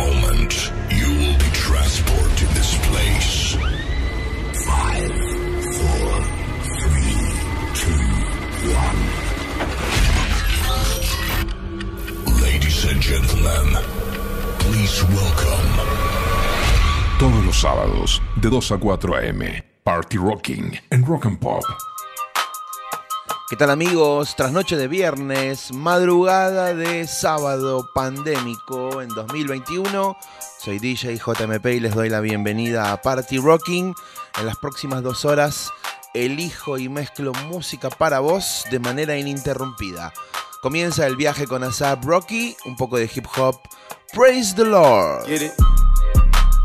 And moment, you will be transported to this place. Five, four, three, two, one. Ladies and gentlemen, please welcome. Todos los sábados, de 2 a 4 a.m. Party Rocking en Rock and Pop. ¿Qué tal amigos? Trasnoche de viernes, madrugada de sábado pandémico en 2021. Soy DJ JMP y les doy la bienvenida a Party Rocking. En las próximas dos horas elijo y mezclo música para vos de manera ininterrumpida. Comienza el viaje con Asap Rocky, un poco de hip hop. Praise the Lord. Get it?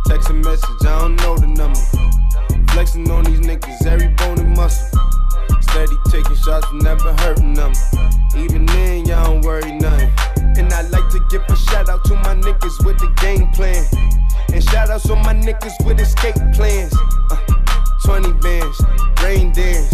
Text a message, I don't know the number. Flexing on these niggas, every bone and muscle. Steady taking shots, never hurting them. Even then, y'all don't worry nothing. And I like to give a shout out to my niggas with the game plan. And shout outs on my niggas with escape plans. Uh, 20 bands, rain dance.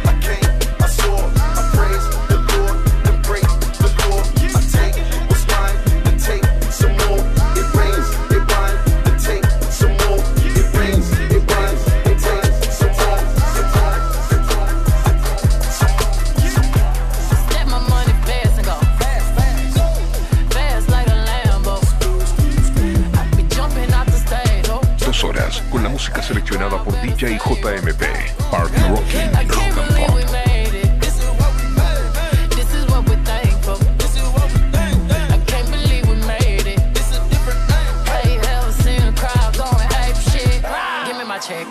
ever seen a crowd going ape shit? Give me my check.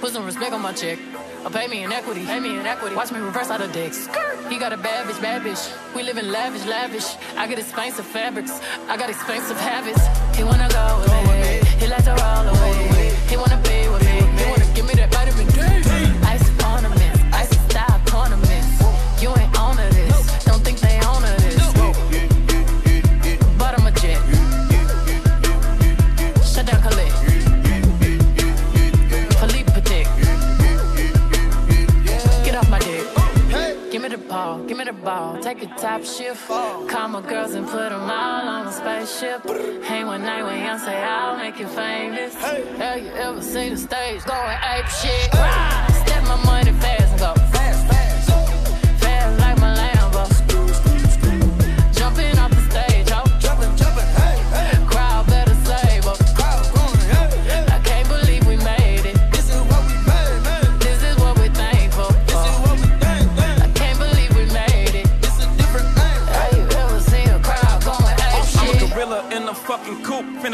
Put some respect on my check. Or pay me in equity. Pay me in equity. Watch me reverse out of dicks. He got a bad bitch, bad bitch. We live in lavish, lavish. I get expensive fabrics. I got expensive habits. He wanna go me. He like to roll away. He wanna be with me. He wanna give me that vitamin style. You ain't this. Don't think they this. Bottom of jet. Shut down, Take a top shift. Call my girls and put them all on a spaceship. Hang one night when young say I'll make you famous. Have you ever seen the stage going ape shit? Step my money fast,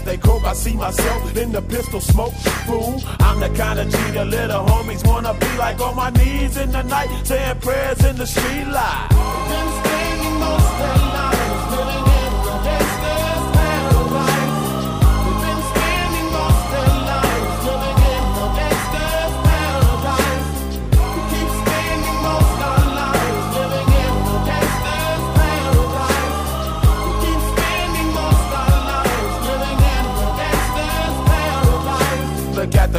As they cope, I see myself in the pistol smoke. Fool, I'm the kind of G the little homies wanna be like on my knees in the night, saying prayers in the street light. Spending most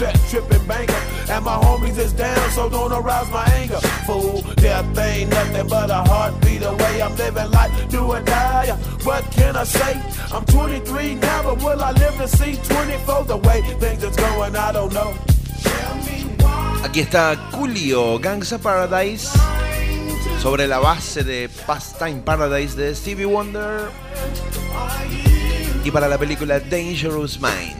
set tripping. And my homies is down, so don't arouse my anger. Fool, death ain't nothing but a heartbeat away. I'm living life, do or die. What can I say? I'm 23 now, but will I live to see 24? The way things is going, I don't know. Aquí está Coolio, Gangsta Paradise, sobre la base de Pastime Paradise de Stevie Wonder y para la película Dangerous Minds.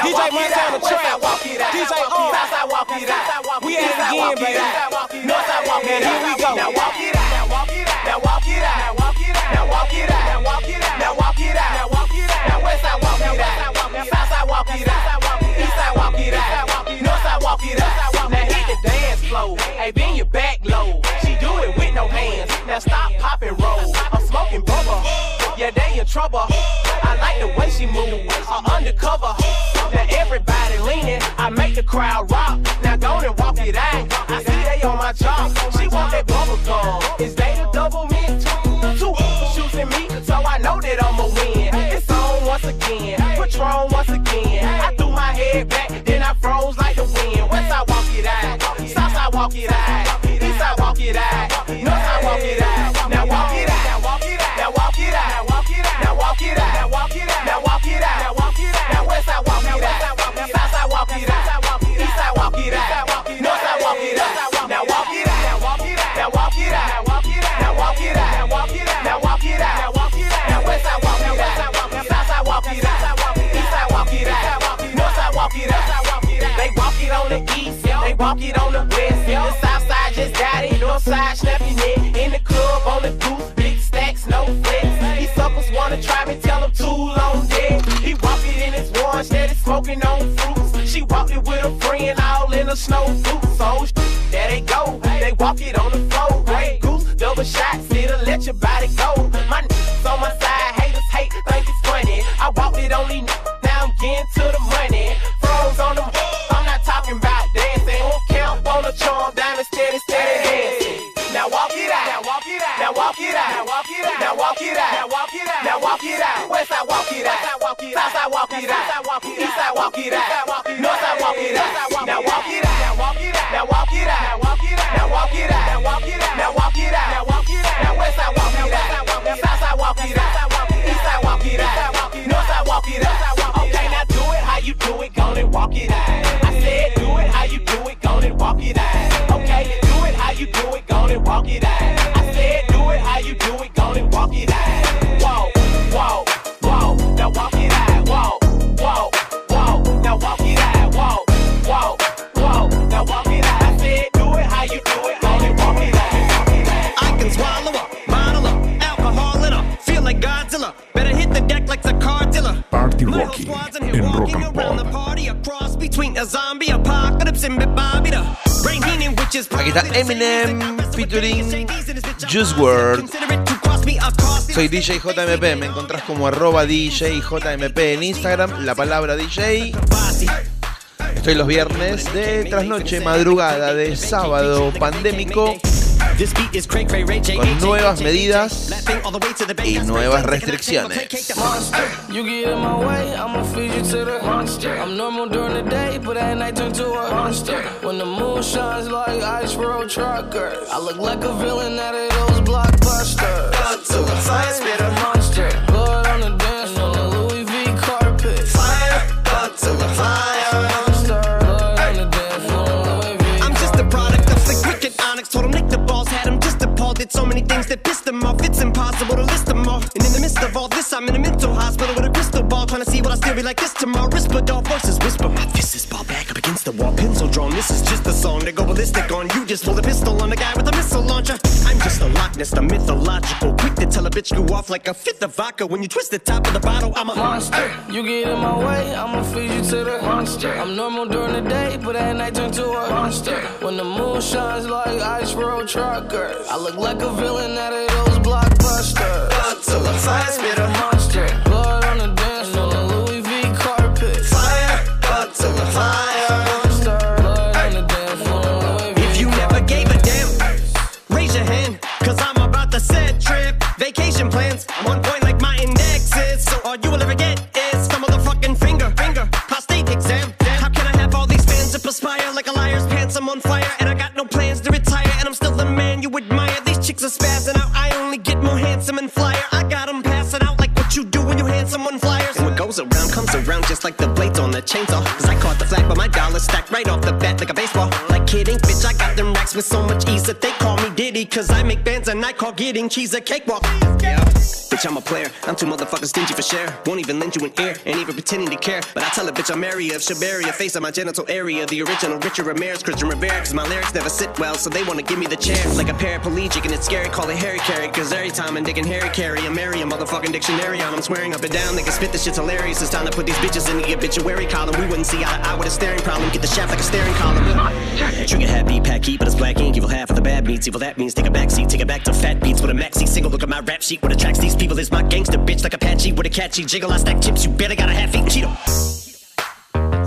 DJ Mike on the track. DJ on. Walk it out. We at again, baby. Northside walk it out. Here we go. Walk it out. Now walk it out. Now walk it out. Now walk it out. Now walk it out. Now walk it out. Now walk it out. Now Westside walk it out. Southside walk it out. Eastside walk it out. Northside walk it out. Now hit the dance floor. Hey, bend your back low. She do it with no hands. Now stop popping rolls. Yeah, they in trouble. I like the way she move. Uh, undercover. Now everybody leaning. I make the crowd rock. Now go and walk it out. I see they on my job. She want that bubble gum. Is they the double mint? Two shoes in me, so I know that I'ma win. It's on once again. Patron once again. I threw my head back, then I froze like the wind. Westside walk it out. Southside walk it out. Walk it on the west. The south side just got it, north side snap neck. In the club on the goose, big stacks, no flex. These suckers wanna try me, tell them too long dead. He walk it in his one, steady smoking on fruits. She walked it with a friend, all in a snow boots. So there they go, they walk it on the floor. Grey goose, double shot, still let your body go. My it out. Now walk it out. Now walk it out. West side walk it out. South side walk it out. East side walk it out. North side walk it out. Now Aquí está Eminem featuring Juice WRLD. Soy DJ JMP, me encontrás como arroba DJ en Instagram, la palabra DJ. Estoy los viernes de trasnoche, madrugada de sábado pandémico con nuevas medidas y nuevas restricciones. Did so many things that pissed them off. It's impossible to list them all. And in the midst of all this, I'm in a mental hospital with a crystal ball. Trying to see what I still be like this tomorrow. Rispadol voices whisper. My fist is ball back up against the wall. Pencil drawn. This is just a song to go ballistic on. You just pull the pistol on the guy with a missile launcher. I'm just a Loch Ness, the mythological. Quick to bitch go off like a fifth of vodka. When you twist the top of the bottle, I'm a monster. You get in my way, I'ma feed you to the monster. I'm normal during the day, but at night turn to a monster. When the moon shines like ice road truckers, I look like a villain out of those blockbusters. Got to the fire, spit a monster. Blood on the dance floor, the Louis V carpet. Fire, got to the fire. Kidding, bitch, I got them racks with so much ease that they call me Diddy. Cause I make bands and I call getting cheese a cakewalk. Yeah. Bitch, I'm a player. I'm too motherfucking stingy for share. Won't even lend you an ear, ain't even pretending to care. But I tell a bitch I'm area of Shabaria, face on my genital area. The original Richard Ramirez, Christian Rivera. Cause my lyrics never sit well, so they wanna give me the chair. Like a paraplegic, and it's scary, call it Harry Carry. Cause every time I'm digging Harry Carry, I'm marry a motherfucking dictionary on. I'm swearing up and down, they can spit this shit's hilarious. It's time to put these bitches in the obituary column. We wouldn't see eye to eye with a staring problem. Get the shaft like a staring column. Trigger happy, pack heat, but it's black ink. Evil half of the bad meats. Evil that means take a back seat, take it back to fat beats with a maxi single. Look at my rap sheet. What attracts these people is my gangster bitch like Apache with a catchy jiggle. I stack chips, you better got a half eaten Cheeto.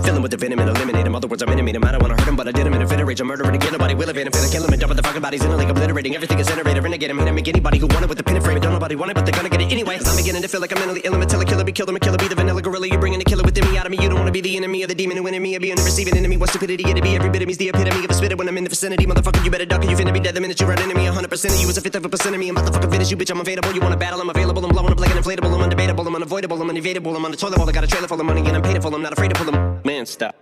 Fill him with the venom and eliminate him. Other words, I'm intimate him. I don't wanna hurt him, but I did him in a fit of rage. I'm murdering again. Nobody will evade him. Finna kill him and dump the fucking bodies in a lake, obliterating. Everything is iterator. Renegade him, hit him, make anybody who want it with the pin and frame. it. Don't nobody want it, but they're gonna get it anyway. I'm beginning to feel like I'm mentally ill. I'm a killer be killed. I'm a killer, be the vanilla gorilla. You're bringing the killer within me out of me. You don't wanna be the enemy of the demon who in me. I'll be the receiving enemy. What stupidity it'd be. Every bit of me's the epitome of a spitter when I'm in the vicinity. Motherfucker, you better duck or you finna be dead the minute you run into me. 100% of you is a fifth of a percent of me. I'm about to fucking finish you, bitch. I'm available. You wanna battle? I'm available. I'm blowing up like an inflatable. I'm undebatable. I'm unavoidable. I'm unevadable. I'm on the toilet bowl. I got a trailer full of money and I'm paid. I'm not afraid to pull them. Man, stop.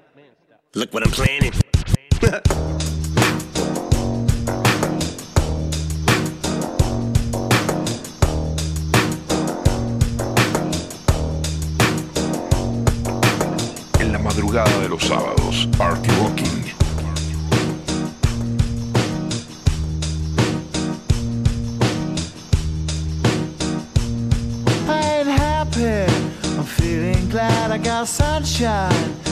Look what I'm planning. En la madrugada de los sábados, Party Rocking. I ain't happy. I'm feeling glad I got sunshine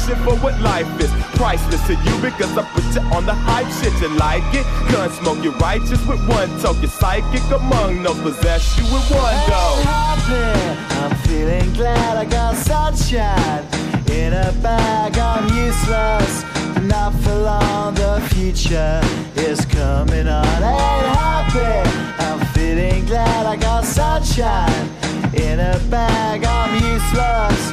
for what life is. Priceless to you because I put you on the hype shit. You like it? Gun smoke, you're righteous with one toke. You're psychic among no possess you with one go. happy. I'm feeling glad I got sunshine in a bag. I'm useless, not for long. The future is coming on. Ain't happy, I'm feeling glad I got sunshine in a bag. I'm useless,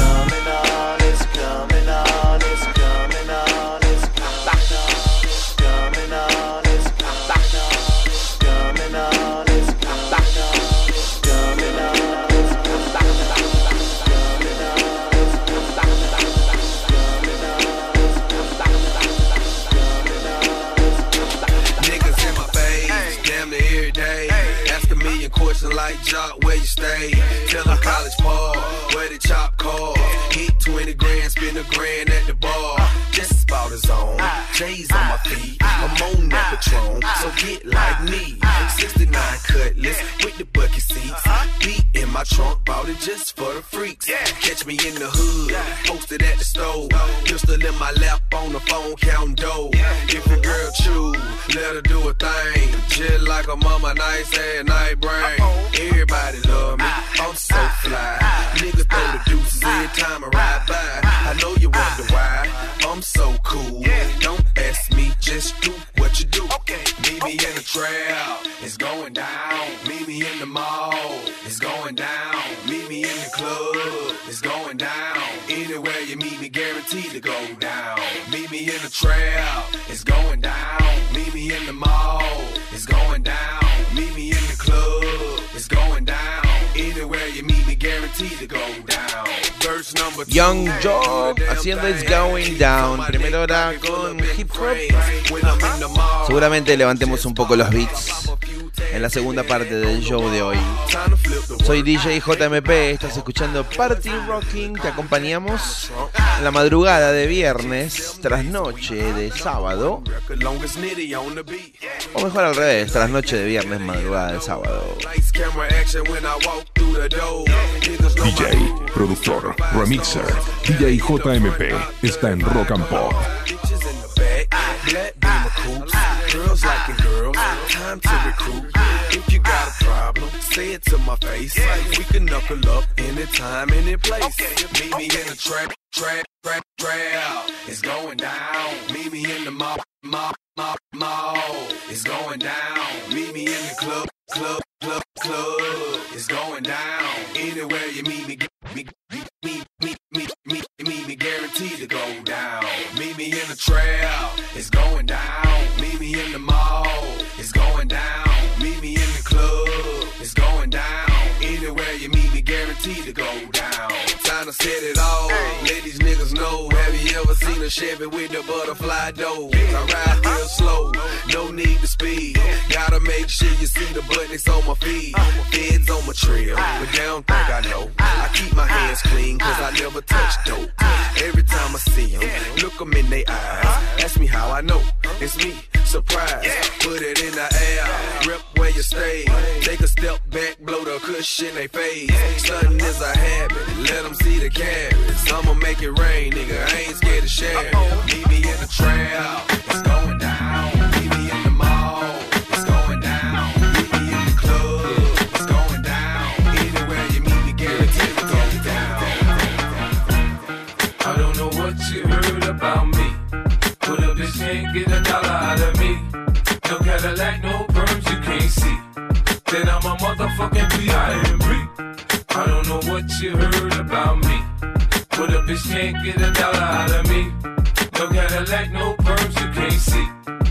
where you stay? Tell them college ball, where the chop call. Hit 20 grand, spend a grand at the bar. Just about his own. J's on my feet, I'm on that Patron, so get like me. 69 cutlass with the bucket seats. Beat in my trunk, bought it just for the freaks. Catch me in the hood, posted at the stove. Pistol in my lap on the phone, counting dough. If your girl choose, let her do a thing. Just like a mama, nice ass night brain. Everybody love me, I'm so fly. Niggas throw the deuces every time I ride by. I know you wonder why, I'm so cool. Yeah. Don't ask me, just do what you do. Okay. Meet me in the trail, it's going down. Meet me in the mall, it's going down. Meet me in the club, it's going down. Anywhere you meet me, guaranteed to go down. Meet me in the trail, it's going down. Meet me in the mall, it's going down. Meet me in the club, it's going down. Anywhere you meet me, guaranteed to go down. Young Job haciendo It's Going Down. Primera hora con hip hop. Seguramente levantemos un poco los beats en la segunda parte del show de hoy. Soy DJ JMP, estás escuchando Party Rocking. Te acompañamos la madrugada de viernes, tras noche de sábado. O mejor al revés, tras noche de viernes, madrugada de sábado. DJ, productor, remixer, DJ JMP está en Rock and Pop. Girls liking girls. Time to recruit. If you got a problem, say it to my face. We can knuckle up anytime, any place. Meet me in the trap, trap, trap, trap. It's going down. Meet me in the mall, mall, mall, mall. It's going down. Meet me in the club, club, club, club. It's going down. Anywhere you meet me, me, me, me, me, me, me, me, me, guaranteed to go down. Meet me in the trail, it's going down. Set it off. Chevy with the butterfly doors? I ride real slow, no need to speed. Gotta make sure you see the buttons on my feet. Feds on my trail, but they don't think I know. I keep my hands clean, cause I never touch dope. Every time I see them, look them in their eyes. Ask me how I know. It's me, surprise. Put it in the air, rep where you stay. Take a step back, blow the cushion they face. Sudden is a habit, let them see the carrots. I'ma make it rain, nigga. I ain't scared to Meet me in the trail, it's going down. Meet me in the mall, it's going down. Meet me in the club, it's going down. Anywhere you meet me, guaranteed to go down. I don't know what you heard about me. But a bitch can't get a dollar out of me. No Cadillac, no perms you can't see. Then I'm a motherfucking P.I.M.P. I don't know what you heard about me. But a bitch can't get a dollar out of me. No Cadillac, no perms you can't see.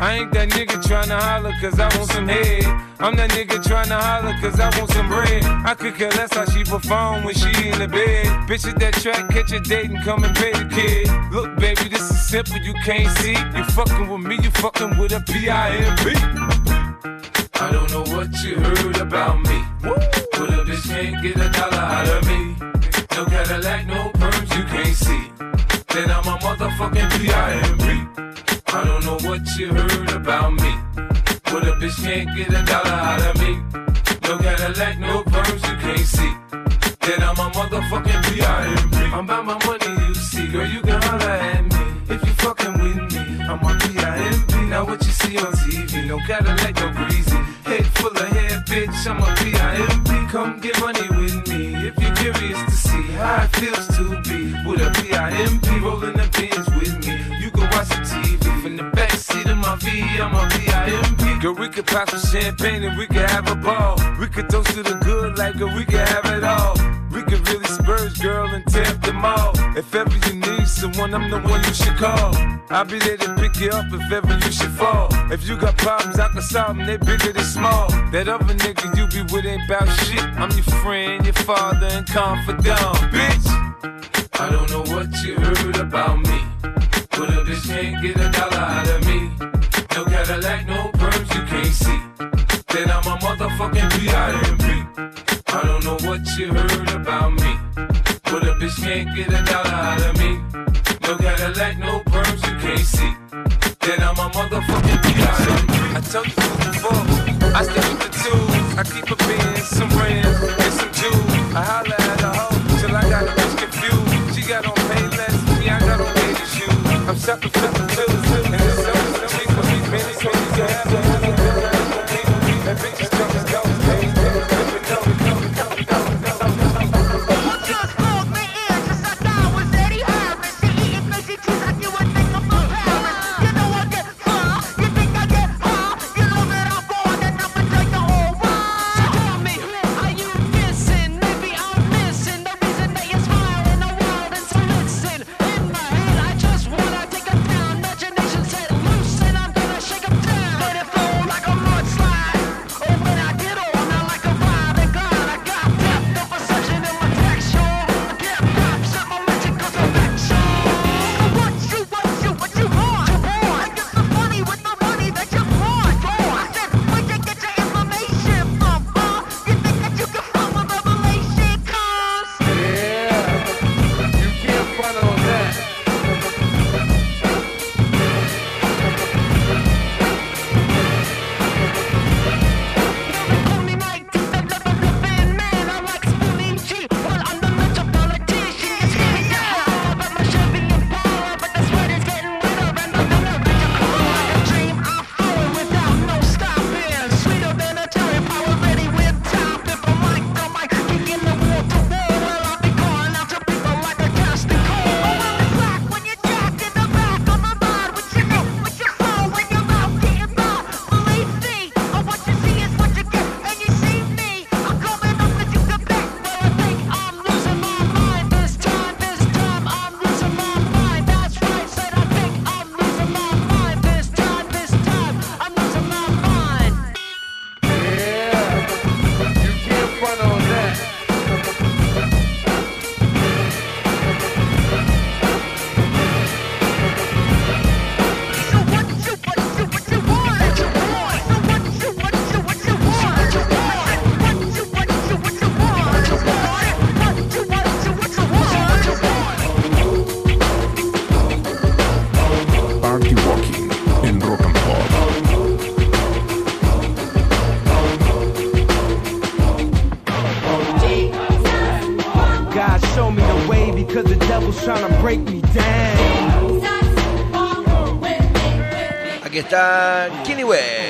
I ain't that nigga trying to holler cause I want some head. I'm that nigga trying to holler cause I want some bread. I could care less how she perform when she in the bed. Bitch at that track, catch a date and come and pay the kid. Look, baby, this is simple, you can't see. You fucking with me, you fucking with a P-I-M-P. I don't know what you heard about me. But a bitch can't get a dollar out of me. No Cadillac, no perms, you can't see. Then I'm a motherfucking P.I.M.P. you heard about me. But a bitch can't get a dollar out of me. No Cadillac, no perms, you can't see. Then I'm a motherfucking P.I.M.P. I'm about my money, you see. Girl, you can holler at me. If you fucking with me, I'm a P.I.M.P. Now what you see on TV, no Cadillac, no greasy. Head full of hair, bitch, I'm a P.I.M.P. Come get money with me. If you're curious to see how it feels to be with a P.I.M.P. rolling the pins with me. You can watch the TV backseat of my V, I'm a P.I.M.P. Girl, we could pop some champagne and we could have a ball. We could toast to the good like girl, we could have it all. We could really spurge, girl, and up them all. If ever you need someone, I'm the one you should call. I'll be there to pick you up if ever you should fall. If you got problems, I can solve them, they bigger than small. That other nigga you be with ain't about shit. I'm your friend, your father, and confidant, bitch. I don't know what you heard about me. But a bitch can't get a dollar out of me. No Cadillac, no perms, you can't see. Then I'm a motherfucking P.I.M.P. I don't know what you heard about me. But a bitch can't get a dollar out of me. No Cadillac, no perms, you can't see. Then I'm a motherfucking P.I.M.P. I told you before, I stick with the tools. I keep a bin, some brands, and some jewels. I holla at a hoe till I got a bitch confused. She got on pay less, me I got on baby shoes. I'm shopping for está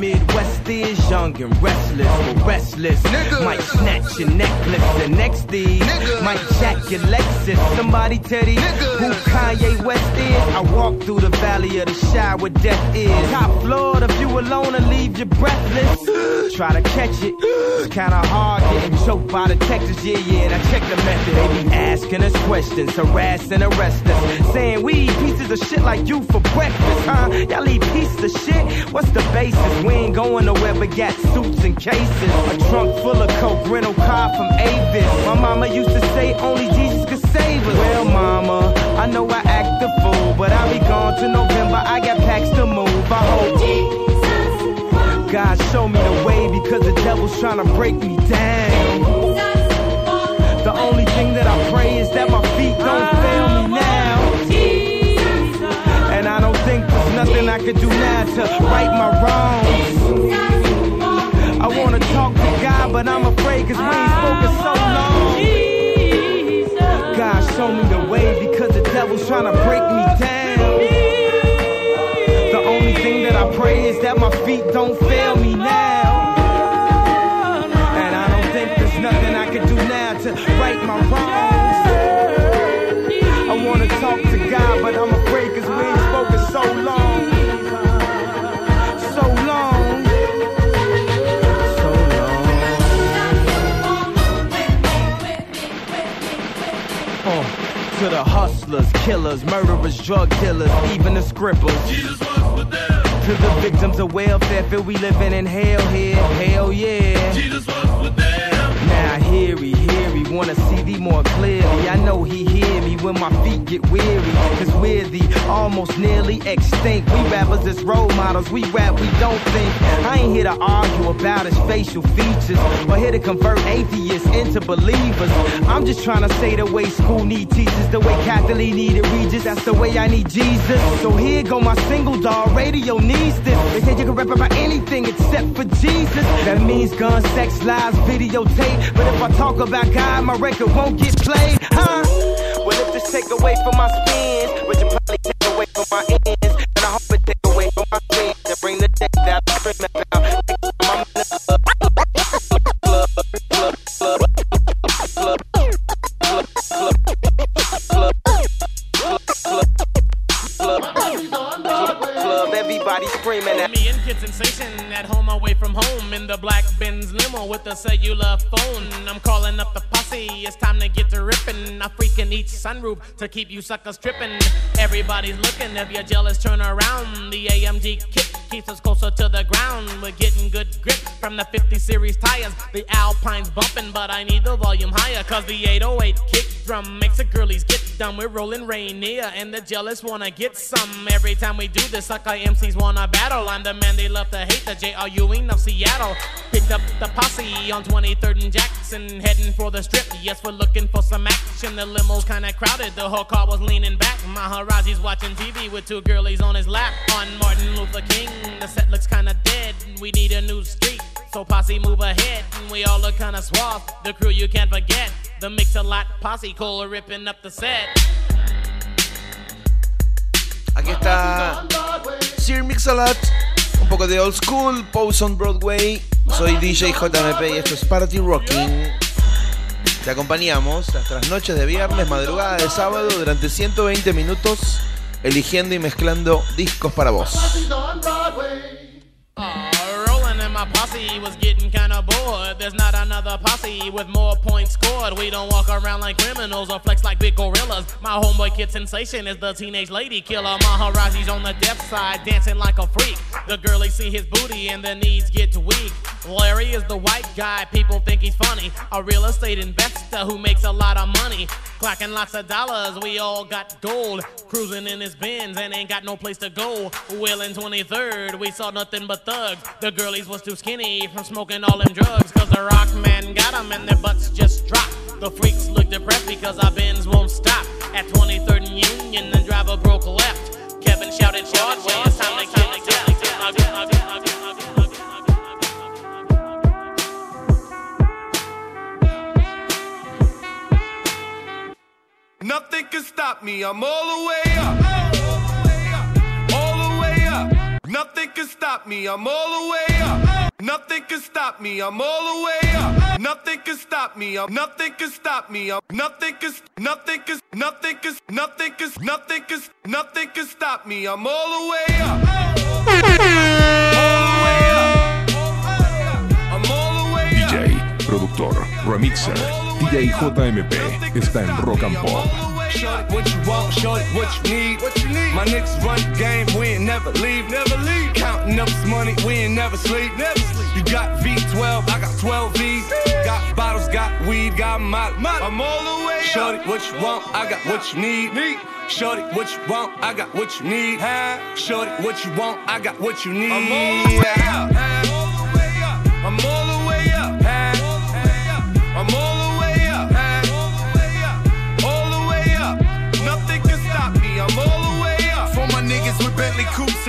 Midwest is, young and restless, but restless. Nigga. Might snatch your necklace, the next thing might jack your Lexus. Somebody tell these who Kanye West is. I walk through the valley of the shadow where death is. Top floor, the you alone will leave you breathless. Try to catch it, it's kinda hard getting choked by the Texas. Yeah, yeah, and I check the method. They be asking us questions, harassing, arrest us, saying we eat pieces of shit like you for breakfast, huh? Y'all eat pieces of shit. What's the basis? We ain't going nowhere but got suits and cases. A trunk full of coke, rental car from Avis. My mama used to say only Jesus could save us. Well, mama, I know I act the fool, but I'll be gone to November. I got packs to move. I hope. God show me the way because the devil's trying to break me down. The only thing that I pray is that my feet don't fail me now. And I don't think there's nothing I could do now to right my wrongs. I wanna talk to God, but I'm afraid cause we ain't spoken so long. God, show me the way because the devil's trying to break me down. The only thing that I pray is that my feet don't fail me now. And I don't think there's nothing I can do now to right my wrongs. I wanna talk to the hustlers, killers, murderers, drug dealers, even the scribblers. To the victims of welfare, feel we living in hell here. Hell yeah. Jesus was with them. Now hear he, hear wanna see thee more clearly. I know he hear me when my feet get weary. Cause we're the almost nearly extinct. We rappers as role models, we rap, we don't think. I ain't here to argue about his facial features or here to convert atheists into believers. I'm just trying to say the way school need teachers, the way Catholic needed Regis, that's the way I need Jesus. So here go my single dog, radio needs this. They say you can rap about anything except for Jesus. That means guns, sex, lies, videotape. But if I talk about God, my record won't get played, huh? Well, if this take away from my spins, which you probably take away from my ends, then I hope it take away from my sins and bring the day that screaming at Me and Kid Sensation at home away from home in the black Benz limo with a cellular sunroof to keep you suckers tripping. Everybody's looking, if you're jealous, turn around. The AMG kick keeps us closer the ground. We're getting good grip from the 50 series tires. The Alpine's bumping, but I need the volume higher. Cause the 808 kick drum makes the girlies get done. We're rolling Rainier, and the jealous wanna get some. Every time we do this, sucker MCs wanna battle. I'm the man they love to hate, the J.R. Ewing of Seattle. Picked up the posse on 23rd and Jackson, heading for the strip. Yes, we're looking for some action. The limo's kinda crowded, the whole car was leaning back. Maharaji's watching TV with two girlies on his lap. On Martin Luther King, the set looks kinda Aquí está Sir Mix-a-Lot, un poco de old school, Pose on Broadway. Soy DJ JMP y esto es Party Rocking. Te acompañamos las noches de viernes, madrugada de sábado durante 120 minutos, eligiendo y mezclando discos para vos. Rolling and my posse was getting kinda bored. There's not another posse with more points scored. We don't walk around like criminals or flex like big gorillas. My homeboy kid sensation is the teenage lady killer. Maharaji's on the deaf side, dancing like a freak. The girlies see his booty and their knees get weak. Larry is the white guy, people think he's funny. A real estate investor who makes a lot of money. Clocking lots of dollars, we all got gold. Cruising in his Benz and ain't got no place to go. Well, in 23rd, we saw nothing but thugs. The girlies was too skinny from smoking all them drugs. Cause the rock man got them and their butts just dropped. The freaks look depressed because our Benz won't stop. At 23rd and Union, the driver broke left. Kevin shouted, Broadway, it's time to get Nothing can stop me, I'm all the way up. All the way up. Nothing can stop me, I'm all the way up. Nothing can stop me, I'm all the way up. Nothing can stop me, I'm nothing can stop me. I'm nothing can nothing can nothing can nothing can nothing can nothing can stop me. I'm all the way up. All the way up. I'm all the way up. DJ, productor, remixer, DJ JMP está en Rock and Pop. Shorty, what you want, shorty, what you need. What you need? My niggas run the game, we ain't never leave. Never leave. Counting up this money, we ain't never sleep. Never sleep. You got V12, I got 12 V's. Got bottles, got weed, got molly. I'm all the way up. Shorty, what you want, I got what you need. Shorty, what you want, I got what you need. Shorty, what you want, I got what you need. I'm all the way up. I'm all the way up. I'm all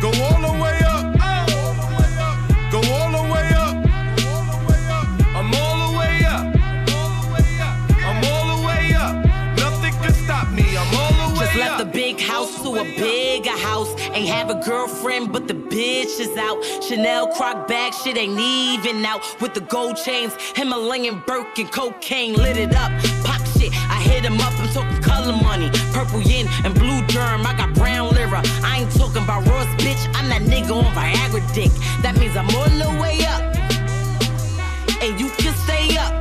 Go all the way up. Go all the way up. I'm all the way up. I'm all the way up. Nothing can stop me. I'm all the way Just left the big house to a bigger house. Ain't have a girlfriend, but the bitch is out. Chanel croc bag, shit ain't even out. With the gold chains, Himalayan Birkin, cocaine lit it up. Pop shit, I hit him up. I'm talking color money, purple yin and blue germ. I got brown lira. I ain't talking about Ross, bitch. I'm that nigga on Viagra dick. That means I'm all the way up, and you can stay up.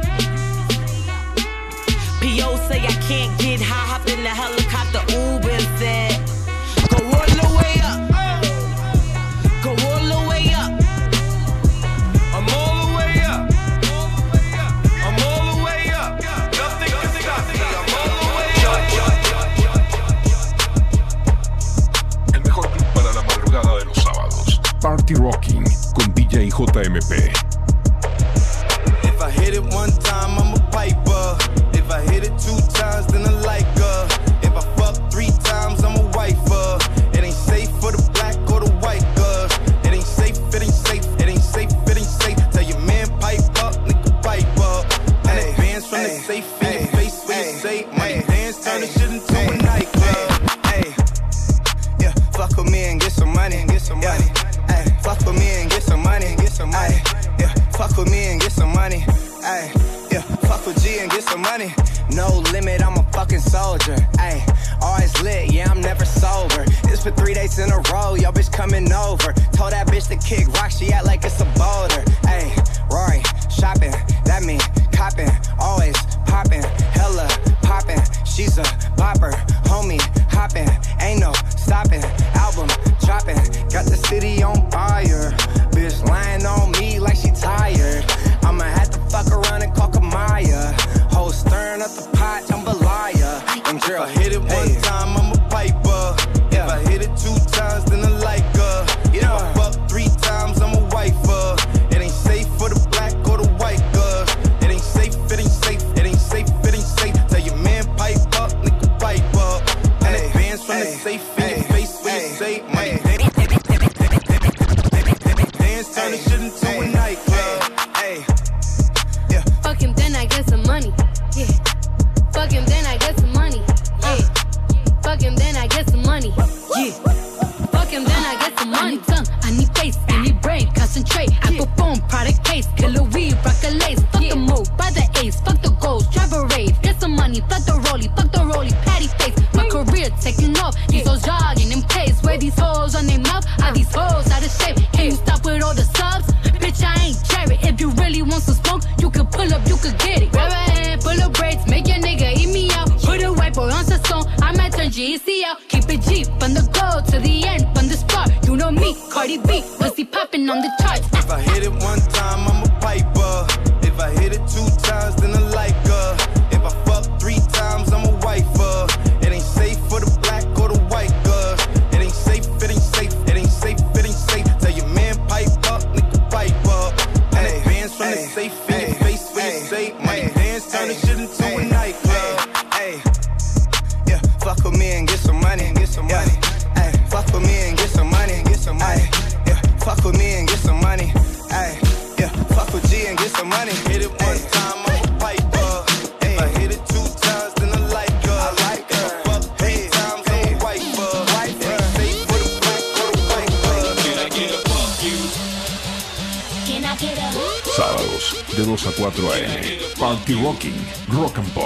P.O. say I can't get high, hop in the helicopter, sábados. Party Rocking con DJ JMP. If I hit it one time, I'm a piper. If I hit it two times, then I like her. If I fuck three times, I'm a wifer. It ain't safe for the black or the white girl. It ain't safe, it ain't safe, it ain't safe, it ain't safe. Tell your man pipe up, nigga pipe up. And advance from the safe fuck with me and get some money. Ay, yeah, fuck with G and get some money. No limit, I'm a fucking soldier. Ay, always lit, yeah, I'm never sober. It's for three days in a row, yo bitch coming over. Told that bitch to kick rock, she act like it's a boulder. Ay, Rory, shopping, that mean copping, always popping, hella popping. She's a bopper, homie, hopping, ain't no stopping. Album dropping, got the city on fire. Bitch lying on me like she tired. I'ma have to fuck around and call Kamaiyah. Whole stirring up the pot, jambalaya. And girl, if I hit it one time, are these hoes out of shape? Can you stop with all the subs? Bitch, I ain't cherry. If you really want some smoke, you could pull up, you could get it. Grab a hand, pull up braids, make your nigga eat me out. Put a white boy on the song, I might turn G-Eazy out. Keep it G from the go to the end, from the start. You know me, Cardi B, pussy popping on the charts. If I hit it one time, I'm a piper. Some money. Ay, fuck with me and get some money, get some money. Yeah, fuck with me and get some money. Ay, yeah, fuck with G and get some money. Hit it one time, I'm a piper. If I hit it two times, then I like her. I like her. Fuck three times, I'm a wifer. Wifer. Safe for the black or the white. Can I get a fuck you? Can I get a Sábados de 2 a 4 a.m. Party Rocking, Rock and Pop.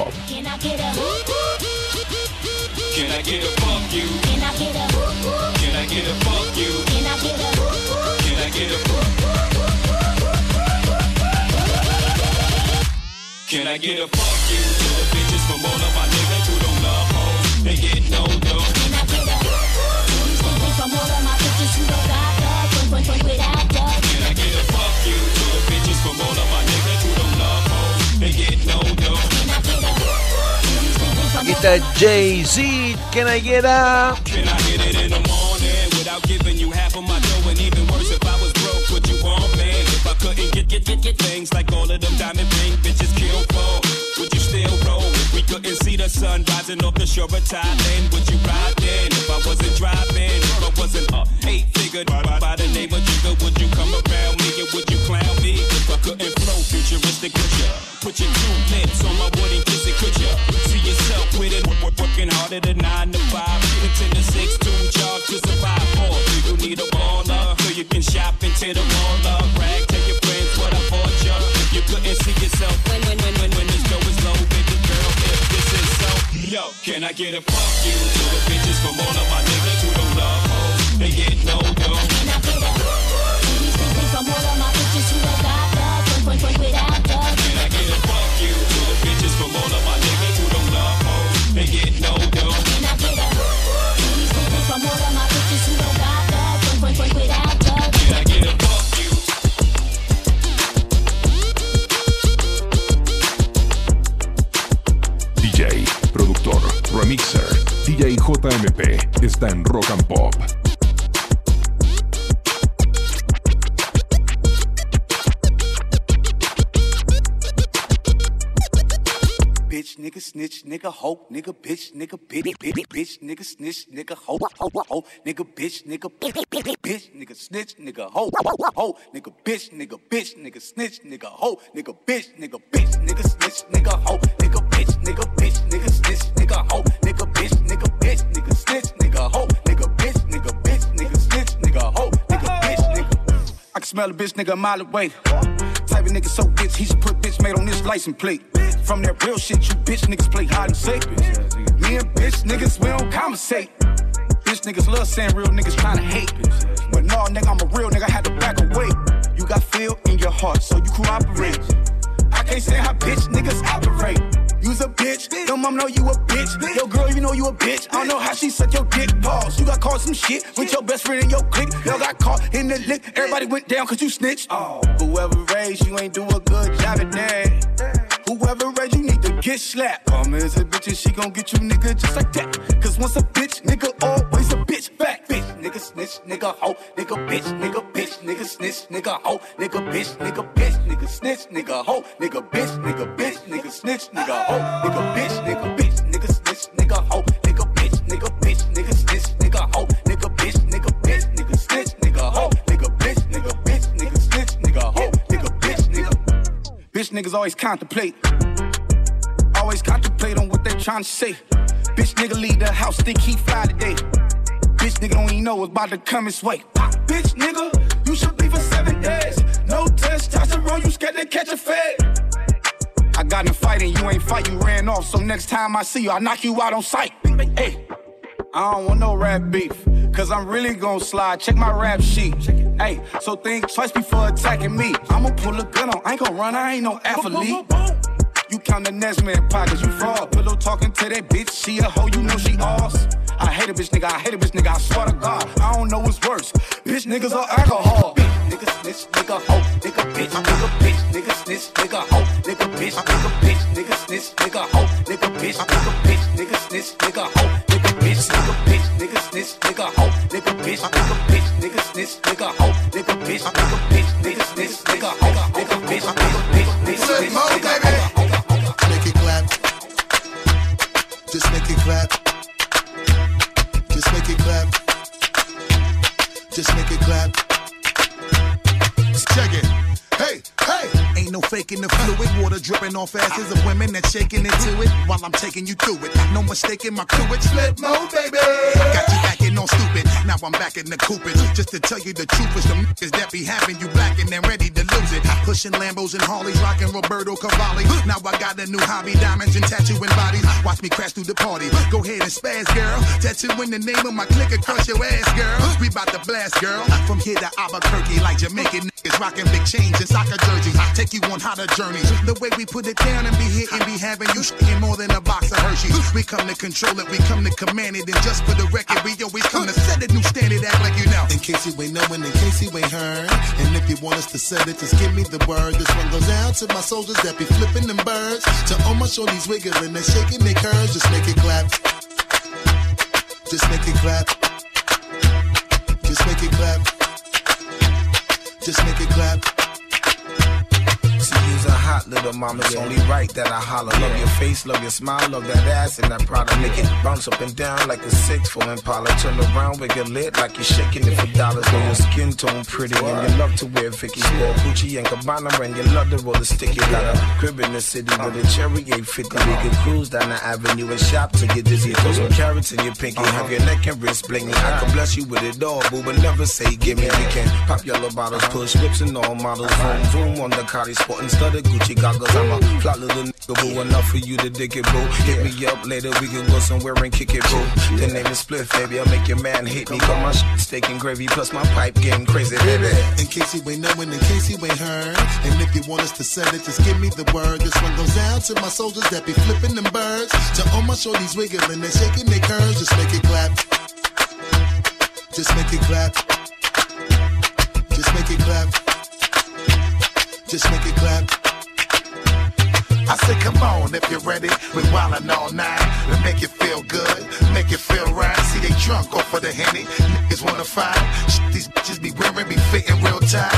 get a fuck you to the bitches from all of my niggas who don't love hoes and get no dough. And I get a fuck you from all of my bitches who don't got love, from without love. And I get a fuck you to the bitches from all of my niggas who don't love hoes and get no dough. Get a Jay-Z, Can I Get Up? Can I get it in the morning without giving you half of my dough? And even worse, if I was broke, would you want me? If I couldn't get, get, get, get things like all of them diamond ring bitches kill couldn't see the sun rising off the shore of Thailand, would you ride then? If I wasn't driving, if I wasn't a eight figure by, by the name of Jigga, would you come around me and would you clown me? If I couldn't flow futuristic, would you put your two lips on my wooden kiss it? Could you see yourself with it? Work- Working harder than nine to five, ten to six, two jobs to survive. Or do you need a baller so you can shop into the mall? up? Brag, yo, can I get a fuck you to the bitches from all of my niggas who don't love hoes? They get no dough. Can I get a fuck you to these niggas From all of my bitches who don't got love, point, point, point remixer, DJ JMP está en Rock and Pop. Nigga, snitch, nigga, hoe, nigga, bitch, nigga, bitch, bitch, bitch, nigga, snitch, nigga, hoe, hoe, hoe, nigga, bitch, nigga, bitch, nigga, snitch, nigga, hoe, hoe, nigga, bitch, nigga, bitch, nigga, snitch, nigga, hoe, nigga, bitch, nigga, bitch, nigga, snitch, nigga, hoe, nigga, bitch, nigga, bitch, nigga, snitch, nigga, hoe, nigga, bitch, nigga, bitch, nigga, snitch, nigga, hoe, nigga, bitch, nigga, bitch, nigga, snitch, nigga, hoe, nigga, bitch, nigga. I can smell a bitch nigga a mile away. Of nigga so bitch, he should put bitch made on this license plate. From that real shit, you bitch niggas play hide and seek. Me and bitch niggas, we don't conversate. Bitch niggas love saying real niggas tryna hate. But no, nigga, I'm a real nigga, I had to back away. You got feel in your heart, so you cooperate. I can't say how bitch niggas operate. You's a bitch, your mom know you a bitch. Your girl, you know you a bitch. I don't know how she suck your dick. Pause. You got caught some shit with your best friend in your clique. Y'all got caught in the lick. Everybody went down cause you snitched. Oh, whoever raised you ain't do a good job at that. Whoever raised you need to get slapped. Mama is a bitch and she gon' get you nigga just like that. Cause once a bitch, nigga, always a bitch. Back, bitch, nigga, snitch, nigga, hoe, nigga, bitch, nigga, bitch, nigga, snitch, nigga, hoe, nigga, bitch, nigga, bitch, nigga, snitch, nigga, hoe, nigga, bitch, nigga, bitch, nigga, snitch, nigga, hoe, nigga, bitch, nigga, bitch, niggas always contemplate. Always contemplate on what they trying to say. Bitch nigga leave the house, think he fly today. Bitch nigga don't even know what's about to come his way. Bitch nigga, you should be for seven days. No testosterone, you scared to catch a fade. I got in a fight and you ain't fight, you ran off. So next time I see you, I knock you out on sight. Hey, I don't want no rap beef. Cause I'm really gon' slide. Check my rap sheet. Hey, so think twice before attacking me. I'ma pull a gun on. I ain't gon' run, I ain't no athlete. You count the next man pockets, you fraud. Pillow talking to that bitch, she a hoe, you know she ours. I hate a bitch nigga, I hate a bitch nigga, I swear to God. I don't know what's worse. Bitch niggas or alcohol. Bitch, nigga snitch, nigga hoe, nigga bitch, nigga bitch, nigga snitch, nigga hoe, nigga bitch, nigga bitch, nigga snitch, nigga hoe, nigga bitch, nigga bitch, nigga snitch, nigga hoe, bitch, nigga bitch, nigga snitch, nigga hoe, nigga bitch, nigga bitch, nigga snitch, nigga hoe, nigga bitch, nigga bitch, nigga snitch, nigga hoe, nigga bitch, nigga bitch, nigga snitch, nigga hoe. Make it clap. Just make it clap. Just make it clap. Just make it clap. Check it. Hey, hey. Ain't no faking the fluid. Water dripping off asses of women that shaking into it while I'm taking you through it. No mistaking my crew. It's flip mode, baby. Got you acting all stupid. Now I'm back in the Cupid. Just to tell you the truth is the niggas that be having you black and ready to lose it. Pushing Lambos and Harleys, rocking Roberto Cavalli. Now I got a new hobby, diamonds and tattooing bodies. Watch me crash through the party. Go ahead and spaz, girl. Tattoo in the name of my clique across your ass, girl. We bout to blast, girl. From here to Albuquerque, like Jamaican It's rocking big chains and soccer jerseys. Take you on how hotter journeys. The way we put it down and be hitting, be having you shaking more than a box of Hershey's. We come to control it, we come to command it. And just for the record, we always come to set a new standard, act like you know. In case you ain't knowing, in case you ain't heard. And if you want us to set it, just give me the word. This one goes out to my soldiers that be flipping them birds. To all my shorties wiggling and shaking their curves. Just make it clap. Just make it clap. Just make it clap. Just make it clap. You's a hot little mama. It's only right that I holler. Love your face, love your smile, love that ass and that Prada. Make it bounce up and down like a six four Impala. Turn around, wiggle lit like you're shaking it for dollars. Know your skin tone pretty and you love to wear Vicky Sport, Gucci and Cabana, and you love to roll the sticky. Got a crib in the city with a cherry 850. We can cruise down the avenue and shop to get dizzy. Throw some carrots in your pinky, have your neck and wrist blingy. I can bless you with it all, boo, but never say gimme. We can pop yellow bottles, push whips and all models. Vroom, vroom on the Cardi sporting studded Gucci goggles. I'm a flat little nigga, boo, enough for you to dig it, boo. Hit me up later, we can go somewhere and kick it, boo. The name is Spliff, baby. I'll make your man hate me. Got my shit steak and gravy, plus my pipe getting crazy, baby. In case you ain't knowing, in case you ain't heard. And if you want us to set it, just give me the word. This one goes out to my soldiers that be flipping them birds. To all my shorties wiggling and shaking their curves. Just make it clap. Just make it clap. Just make it clap. Just make it clap. I said, come on if you're ready. We wildin' all night. To make you feel good, make you feel right. See, they drunk off of the henny. Niggas wanna fight. These bitches be wearing, be fitting real tight.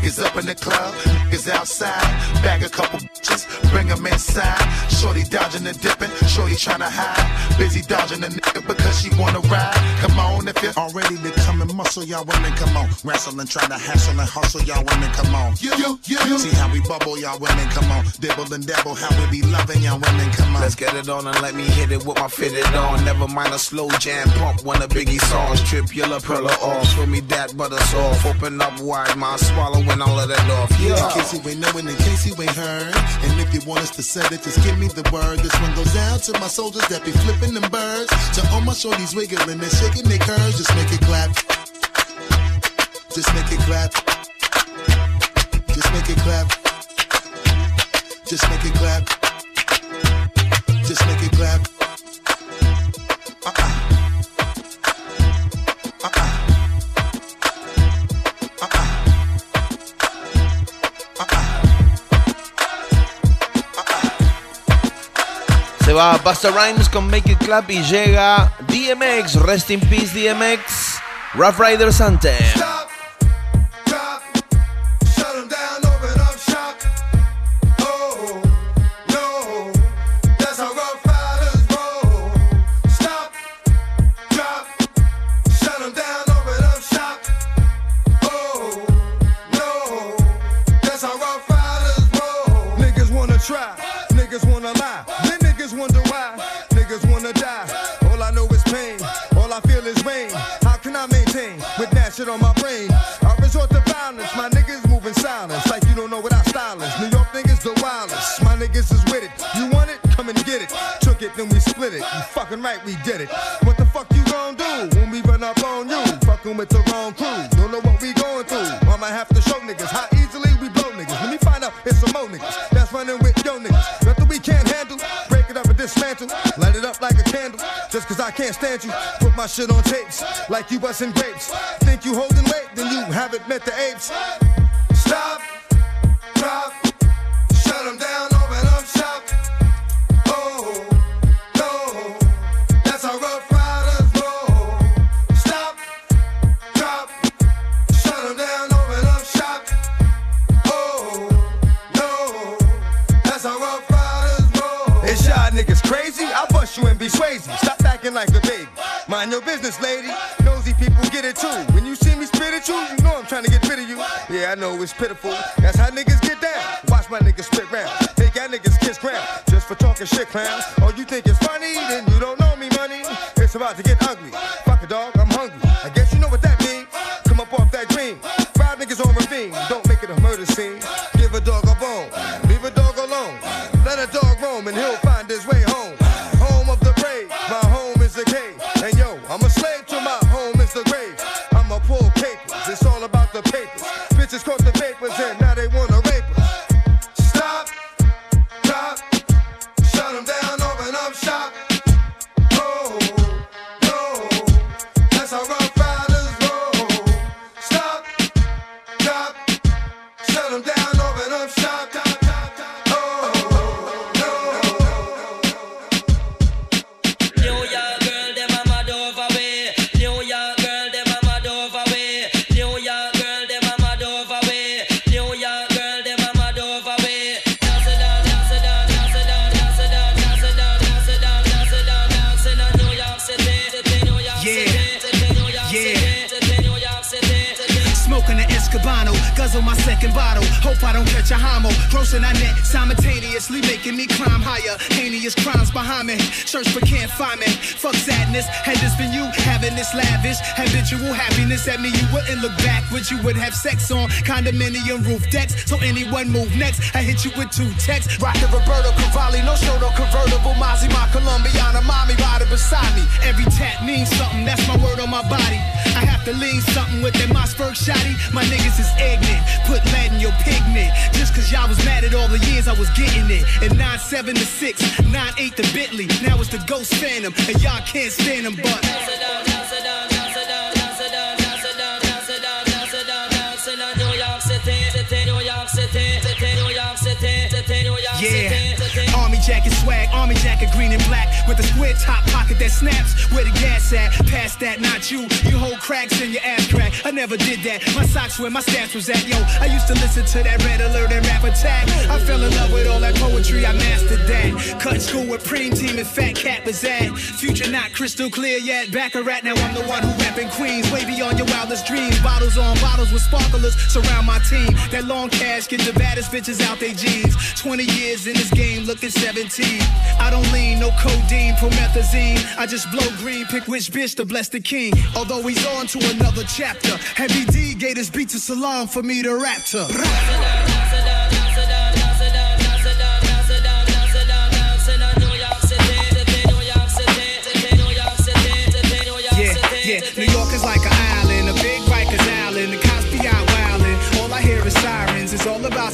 Niggas up in the club, niggas outside. Bag a couple bitches, bring them inside. Shorty dodging and dipping, shorty tryna hide. Busy dodging the nigga because she wanna ride. Come on if you're all ready to come and muscle, y'all women, come on. Wrestle and try to hassle and hustle, y'all women, come on. You, you, you. See how we bubble, y'all women, come on. Dibble and dabble, how we be loving y'all women, come on. Let's get it on and let me hit it with my fitted on. Never mind a slow jam pump one of Biggie songs. Trip your lapella off, show me that butter soft. Open up wide, my swallowing all of that off. Yeah. In case you ain't knowing, in case you ain't heard. And if you want us to set it, just give me the word. This one goes out to my soldiers that be flipping them birds. To all my shorties wiggling and shaking their curves. Just make it clap. Just make it clap. Just make it clap. Just make it clap. Just make it clap. Se va Busta Rhymes con Make It Clap y llega DMX, Rest in Peace DMX, Rough Riders Anthem. You busting grapes. Think you holding weight, then you haven't met the apes. Would have sex on condominium roof decks. So anyone move next, I hit you with two texts. Rock the Roberto Cavalli, no show, no convertible. Mozzie, my Colombiana, mommy riding beside me. Every tap means something, that's my word on my body. I have to lean something with that Mossberg shotty. My niggas is ignorant, put lead in your pigment. Just cause y'all was mad at all the years I was getting it. And 9-7 to 6, 9-8 to Bentley. Now it's the Ghost Phantom, and y'all can't stand them, but. With a square top pocket that snaps. Where the gas at? Pass that, not you. You hold cracks in your. I never did that. My socks where my stats was at. Yo, I used to listen to that red alert and rap attack. I fell in love with all that poetry. I mastered that. Cut school with Preem Team and Fat Cat was at. Future not crystal clear yet. Back a rat now. I'm the one who rapping Queens. Way beyond your wildest dreams. Bottles on bottles with sparklers surround my team. That long cash get the baddest bitches out they jeans. 20 years in this game, looking 17. I don't lean, no codeine, promethazine. I just blow green, pick which bitch to bless the king. Although he's on to another chapter. Heavy D gave his beat to Salaam for me to rap to.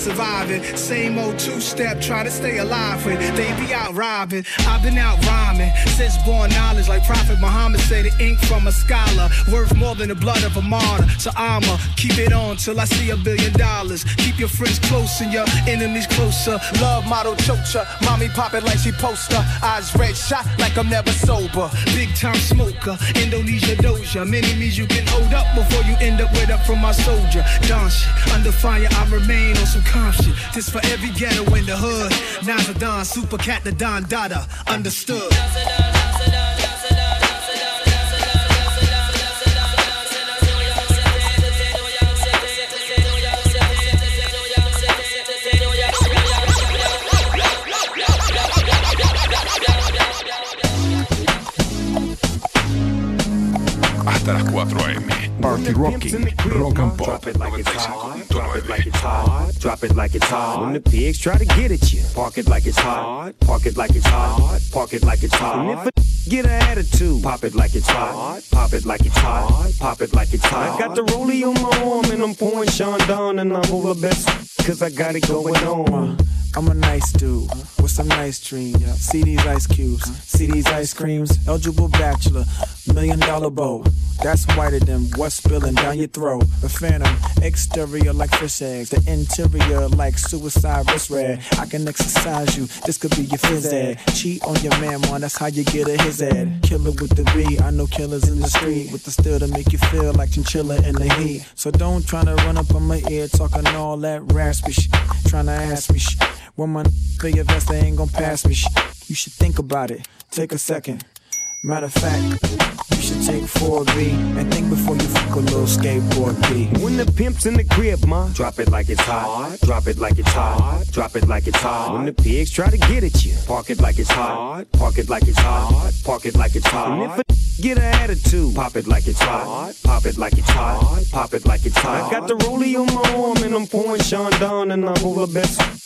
Surviving. Same old two-step, try to stay alive when they be out robbing. I've been out rhyming since born knowledge, like Prophet Muhammad say, the ink from a scholar worth more than the blood of a martyr. So I'ma keep it on till I see a billion dollars. Keep your friends close and your enemies closer. Love model chocha, mommy pop it like she poster. Eyes red shot like I'm never sober. Big time smoker, Indonesia doja. Many means you can hold up before you end up with up from my soldier. Don shit, under fire I remain on some This for every ghetto in the hood. Now's a Don, super cat the Don Dada. Understood. Hasta las 4 a.m. Party Rocking, Rock and Pop. Drop it like it's hot. Drop it like it's hot. Drop it like it's hot. When the pigs try to get at you, park it like it's hot. Park it like it's hot. Park it like it's hot. And if a get an attitude, pop it like it's hot. Pop it like it's hot. Pop it like it's hot. I got the rollie on my arm and I'm pouring Chandon and I'm over best cause I got it going on. I'm a nice dude with some nice dreams. See these ice cubes, see these ice creams. Eligible bachelor, million dollar bow. That's whiter than what's spilling down your throat. A phantom, exterior like fish eggs, the interior like suicide wrist red. I can exercise you, this could be your phys ed. Cheat on your man, man, that's how you get a his ed. Killer with the B, I know killers in the street with the steel to make you feel like chinchilla in the heat. So don't try to run up on my ear talking all that raspy shit. Trying to ask me shit. My for your vest, they ain't gon' pass me shit. You should think about it. Take a second. Matter of fact, you should take 4B and think before you fuck a little skateboard B. When the pimp's in the crib, ma, drop it like it's hot. Drop it like it's hot. Drop it like it's hot. When the pigs try to get at you, park it like it's hot. Park it like it's hot. Park it like it's hot. And if a get an attitude, pop it like it's hot. Pop it like it's hot. Pop it like it's hot. I got the rollie on my arm and I'm pouring Chandon and I'm over best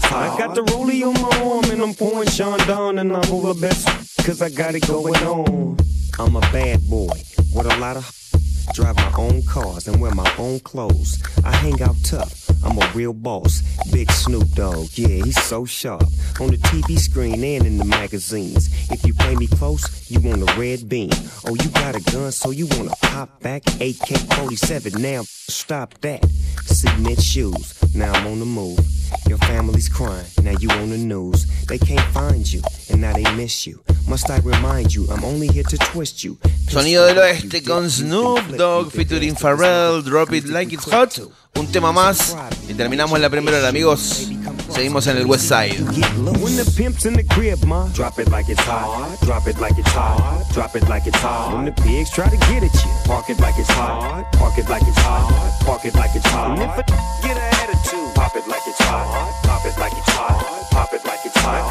hot. I got the rollie on my arm and I'm pouring Sean down and I'm over best cause I got it going on. I'm a bad boy with a lot of drive my own cars and wear my own clothes. I hang out tough. I'm a real boss. Big Snoop Dogg, yeah, he's so sharp. On the TV screen and in the magazines. If you play me close, you want a red beam. Oh, you got a gun, so you wanna pop back? AK 47, now stop that. Cement shoes, now I'm on the move. Your family's crying, now you on the news. They can't find you, and now they miss you. Must I remind you, I'm only here to twist you. Sonido del Oeste con Snoop Dogg featuring Pharrell, Drop It Like It's Hot. Un tema más y terminamos la primera hora, amigos. Seguimos en el West Side. When the pimp's in the crib, ma, drop it like it's hot. Drop it like it's hot. Drop it like it's hot. When the pigs try to get at you, park it like it's hot. Park it like it's hot. Park it like it's hot. And if a get an attitude, pop it like it's hot. Pop it like it's hot. Pop it like it's hot.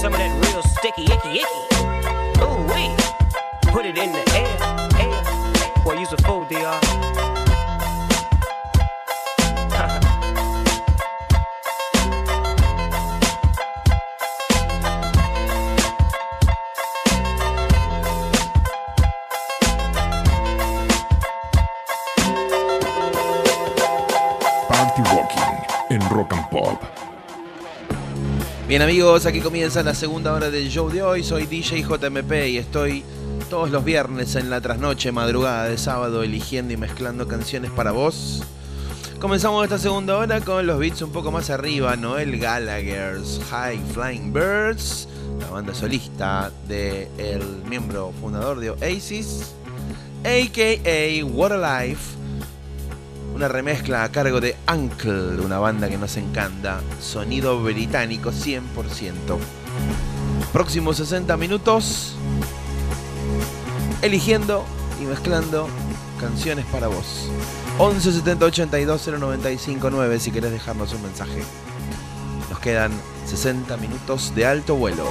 Some of that real sticky, icky, icky. Ooh, wait. Put it in the air, air. Boy, use a fool, DR. Bien amigos, aquí comienza la segunda hora del show de hoy. Soy DJ JMP y estoy todos los viernes en la trasnoche, madrugada de sábado, eligiendo y mezclando canciones para vos. Comenzamos esta segunda hora con los beats un poco más arriba, Noel Gallagher's High Flying Birds, la banda solista del miembro fundador de Oasis, a.k.a. What a Life, una remezcla a cargo de Uncle, una banda que nos encanta, sonido británico 100%. Próximos 60 minutos, eligiendo y mezclando canciones para vos. 11 70 82 095 9 si querés dejarnos un mensaje. Nos quedan 60 minutos de alto vuelo.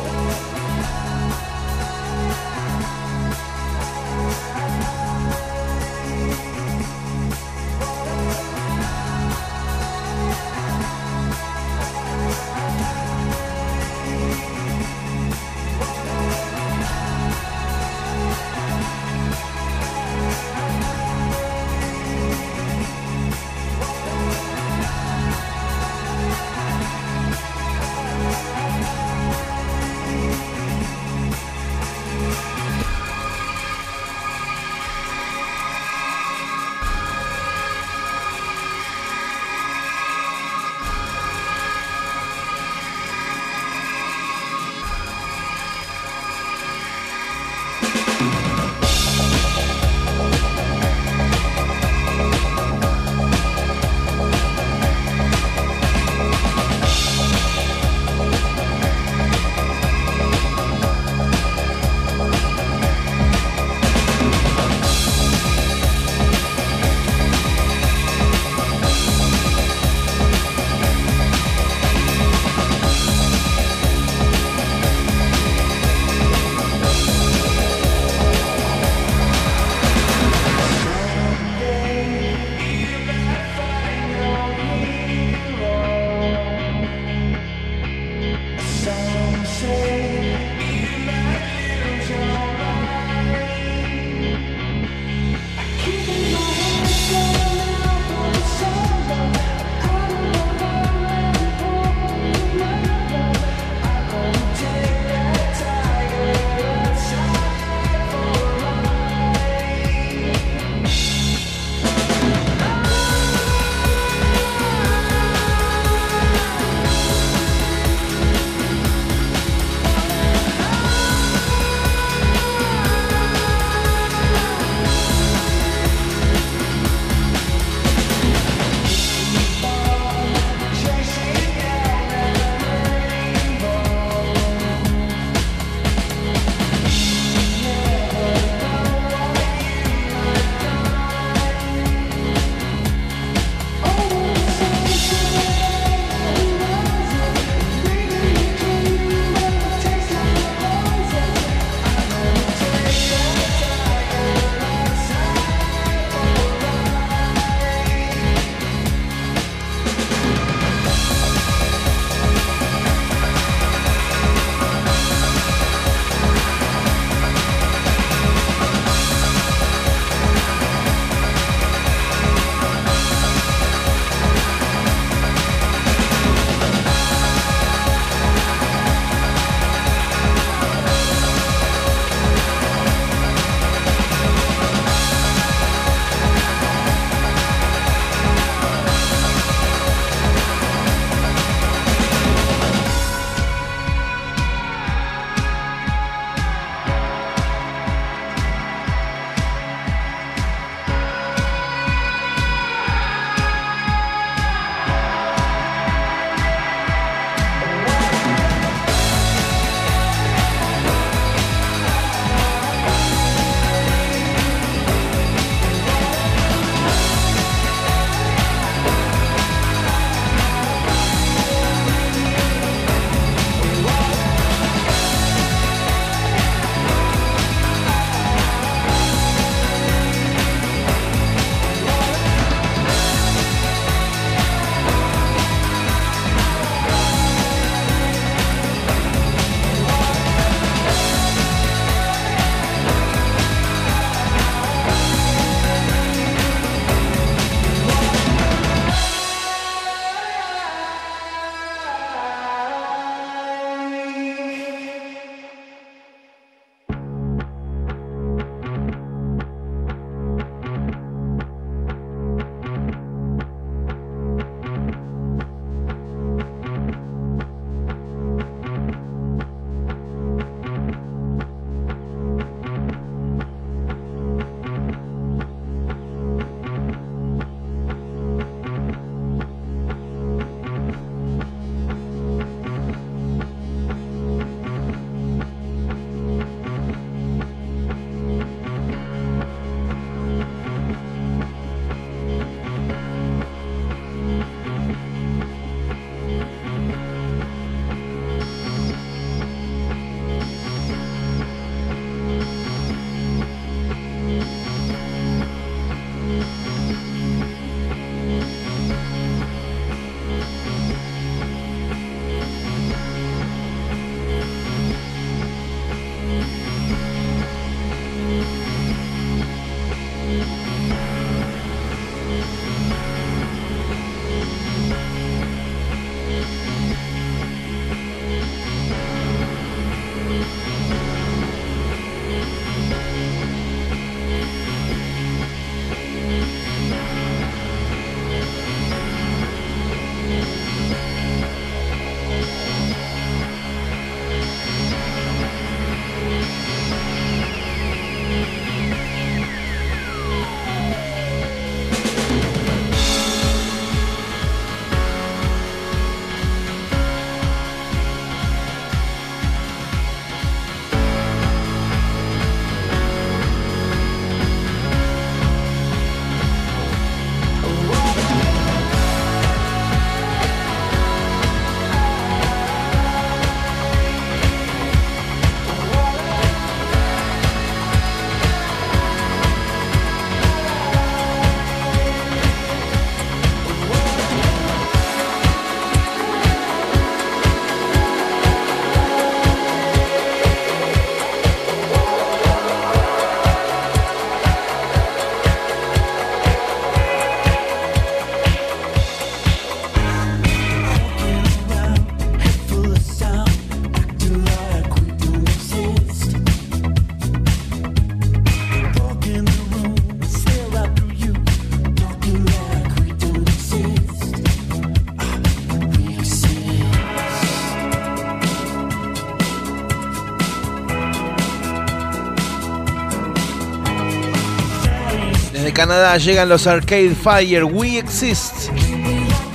Llegan los Arcade Fire We Exist,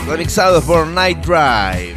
remixados por Night Drive.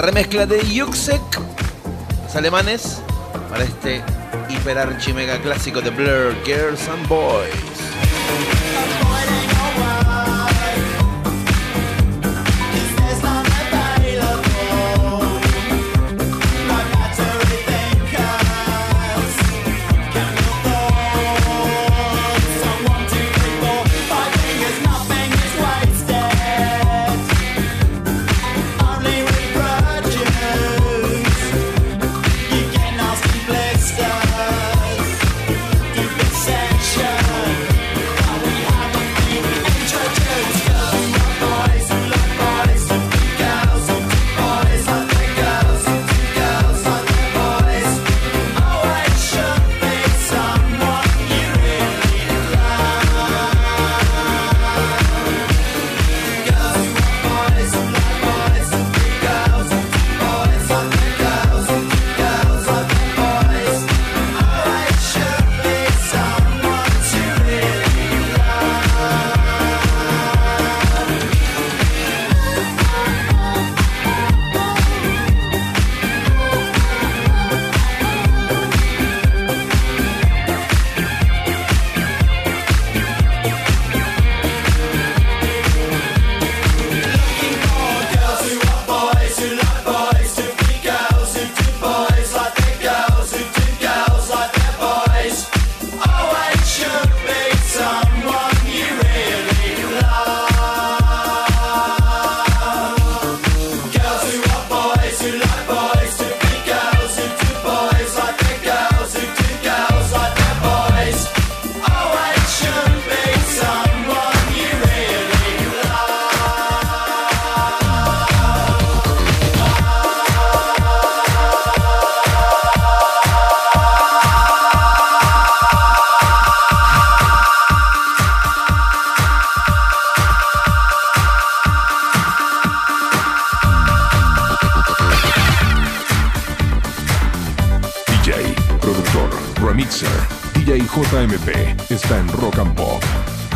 Remezcla de Yuxek, los alemanes, para este hiper archi mega clásico de Blur, Girls and Boys.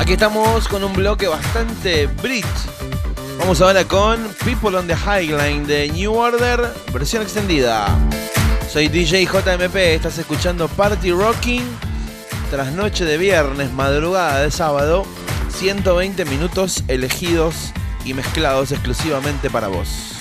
Aquí estamos con un bloque bastante Brit. Vamos ahora con People on the Highline de New Order, versión extendida. Soy DJ JMP, estás escuchando Party Rocking tras noche de viernes, madrugada de sábado, 120 minutos elegidos y mezclados exclusivamente para vos.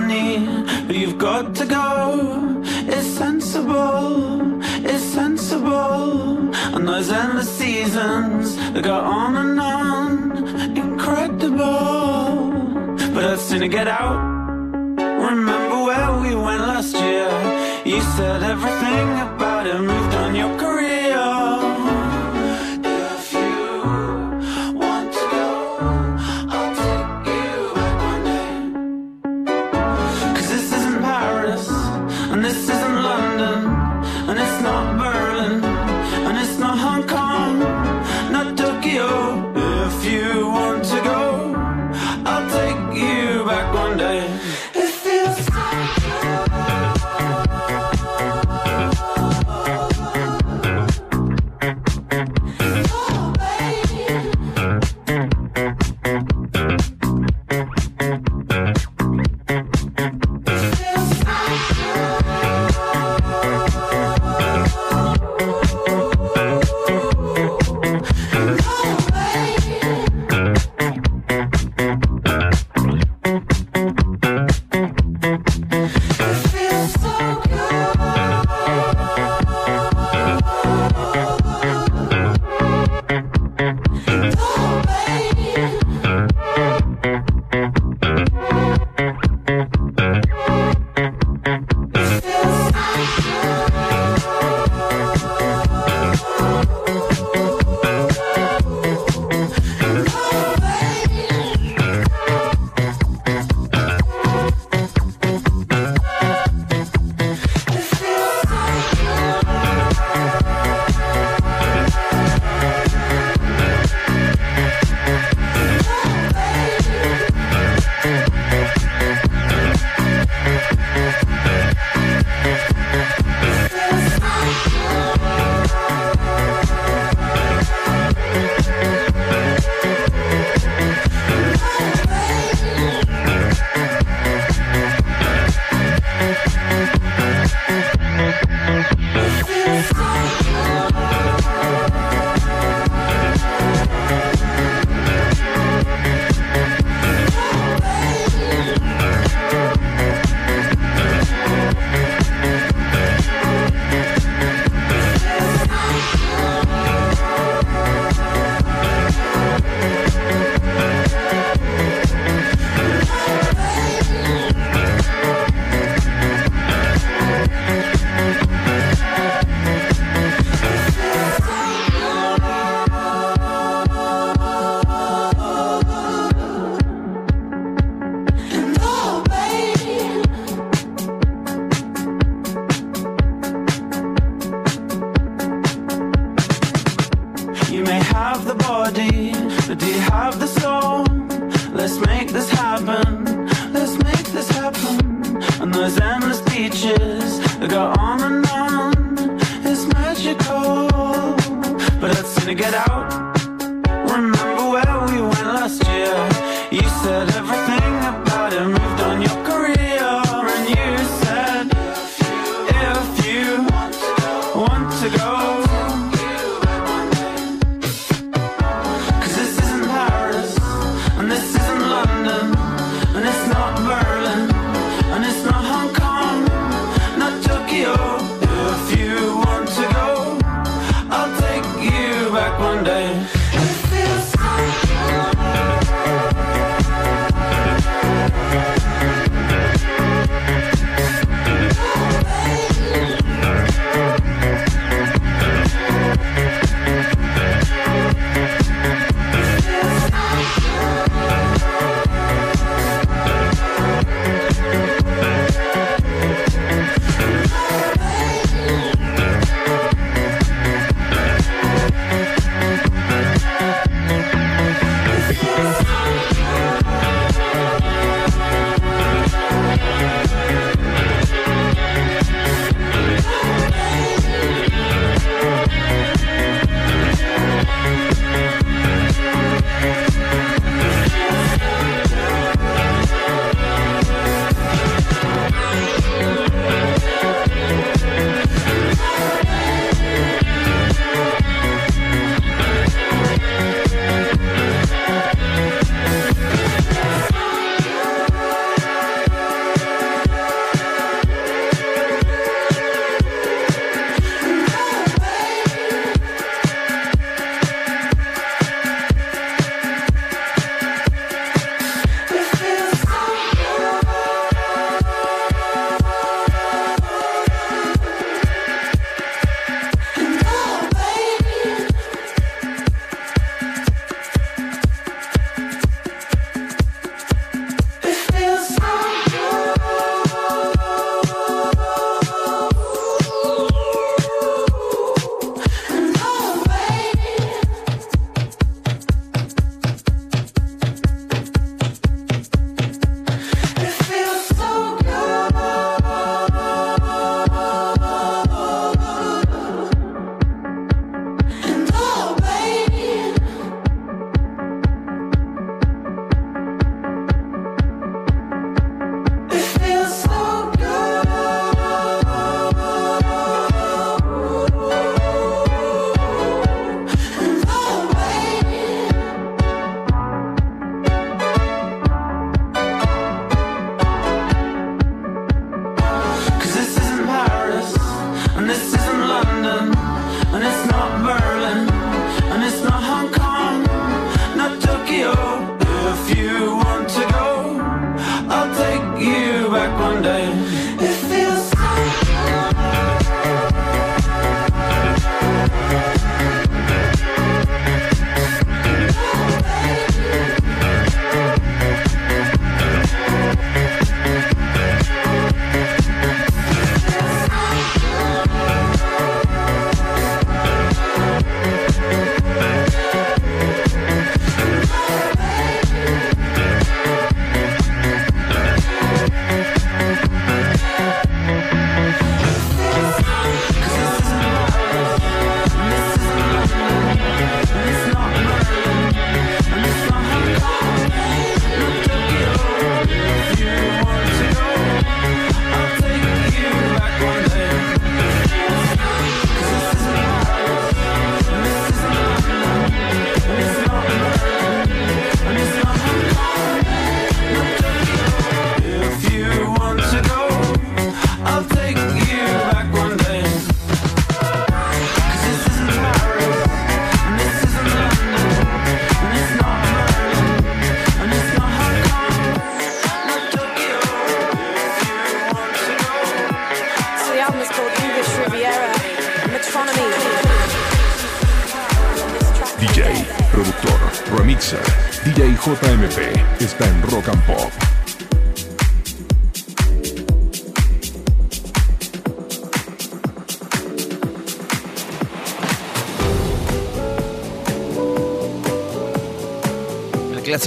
money, but you've got to go. It's sensible, it's sensible. And those endless seasons that go on and on, incredible. But I've seen it get out. Remember where we went last year? You said everything about it moved on your career.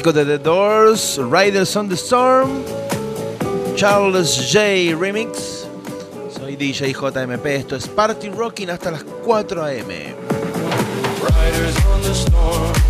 Clásico de The Doors, Riders on the Storm, Charles J. Remix. Soy DJ JMP, esto es Party Rocking hasta las 4 a.m. Riders on the storm.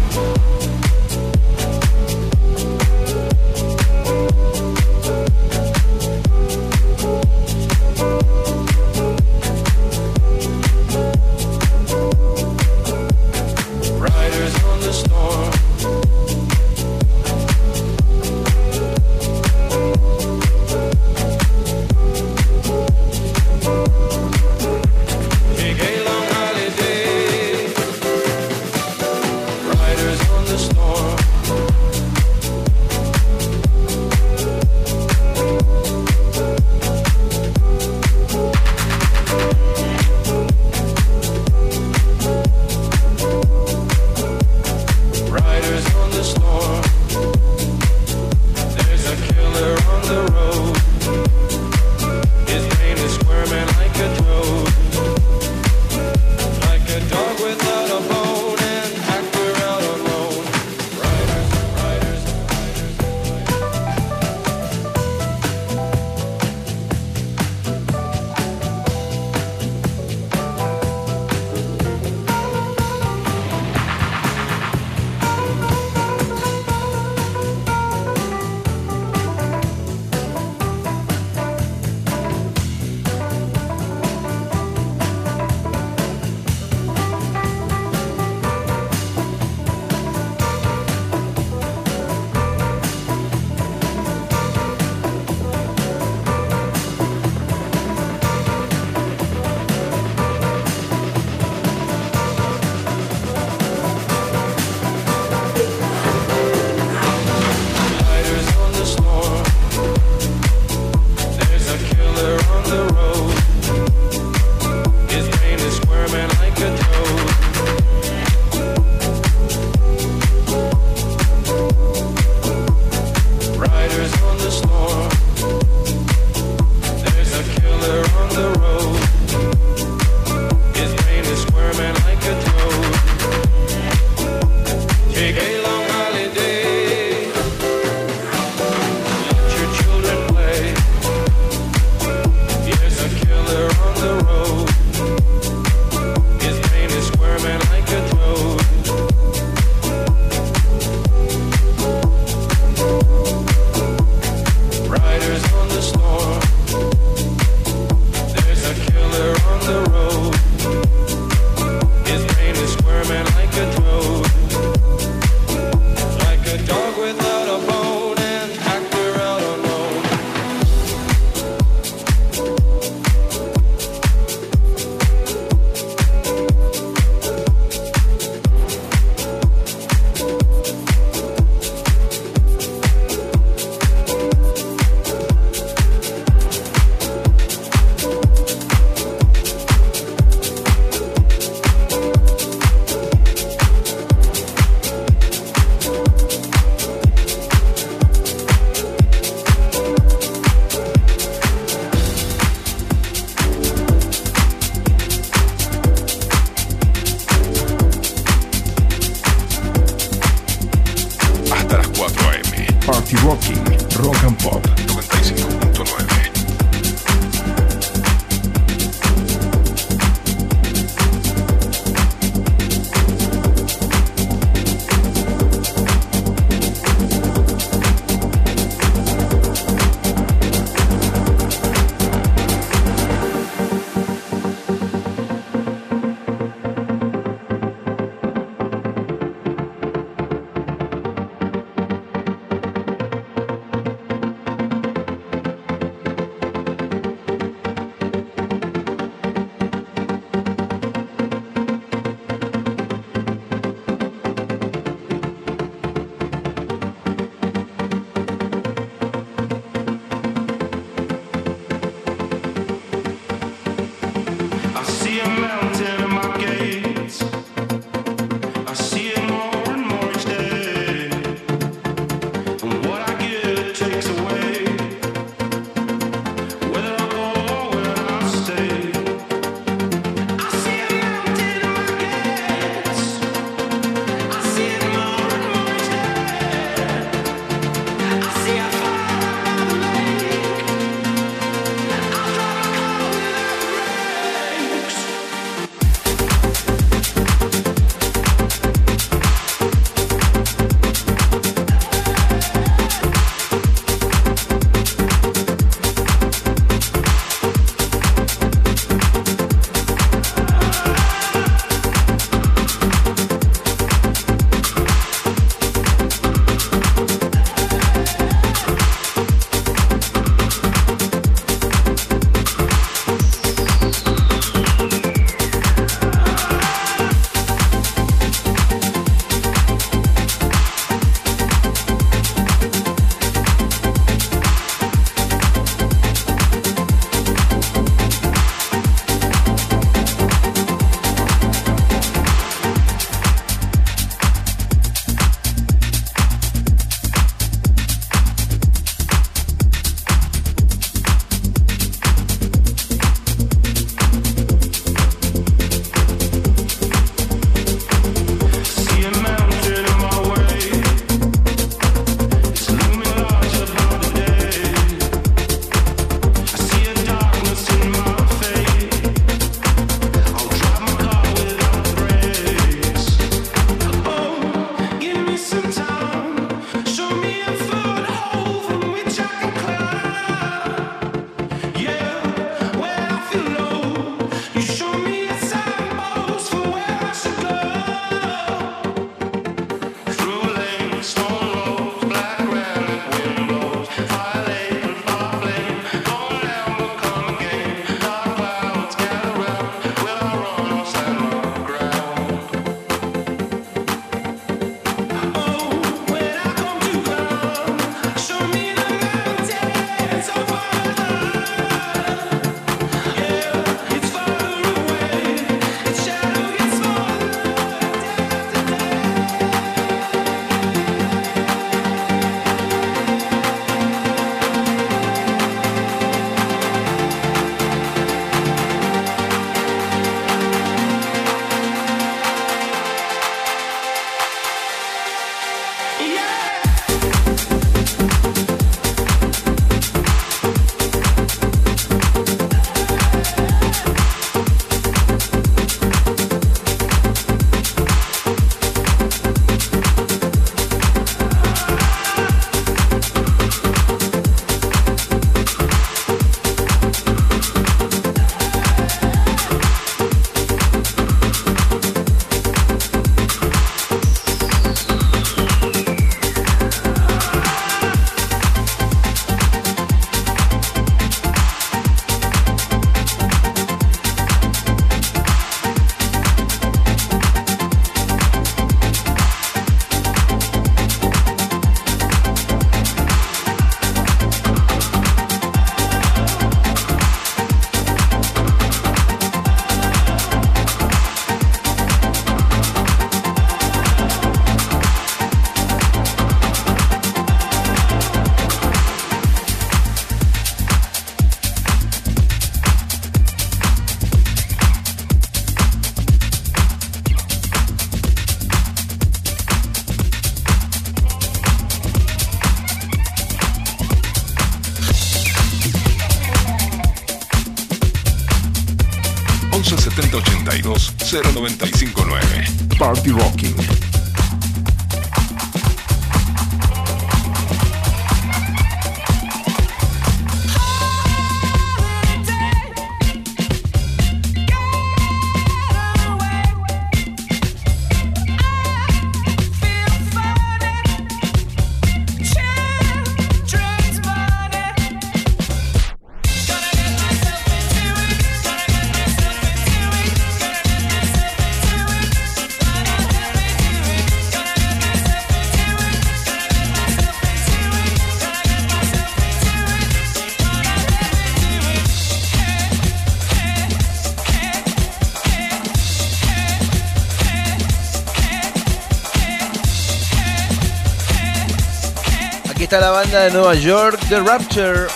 Está la banda de Nueva York, The Rapture.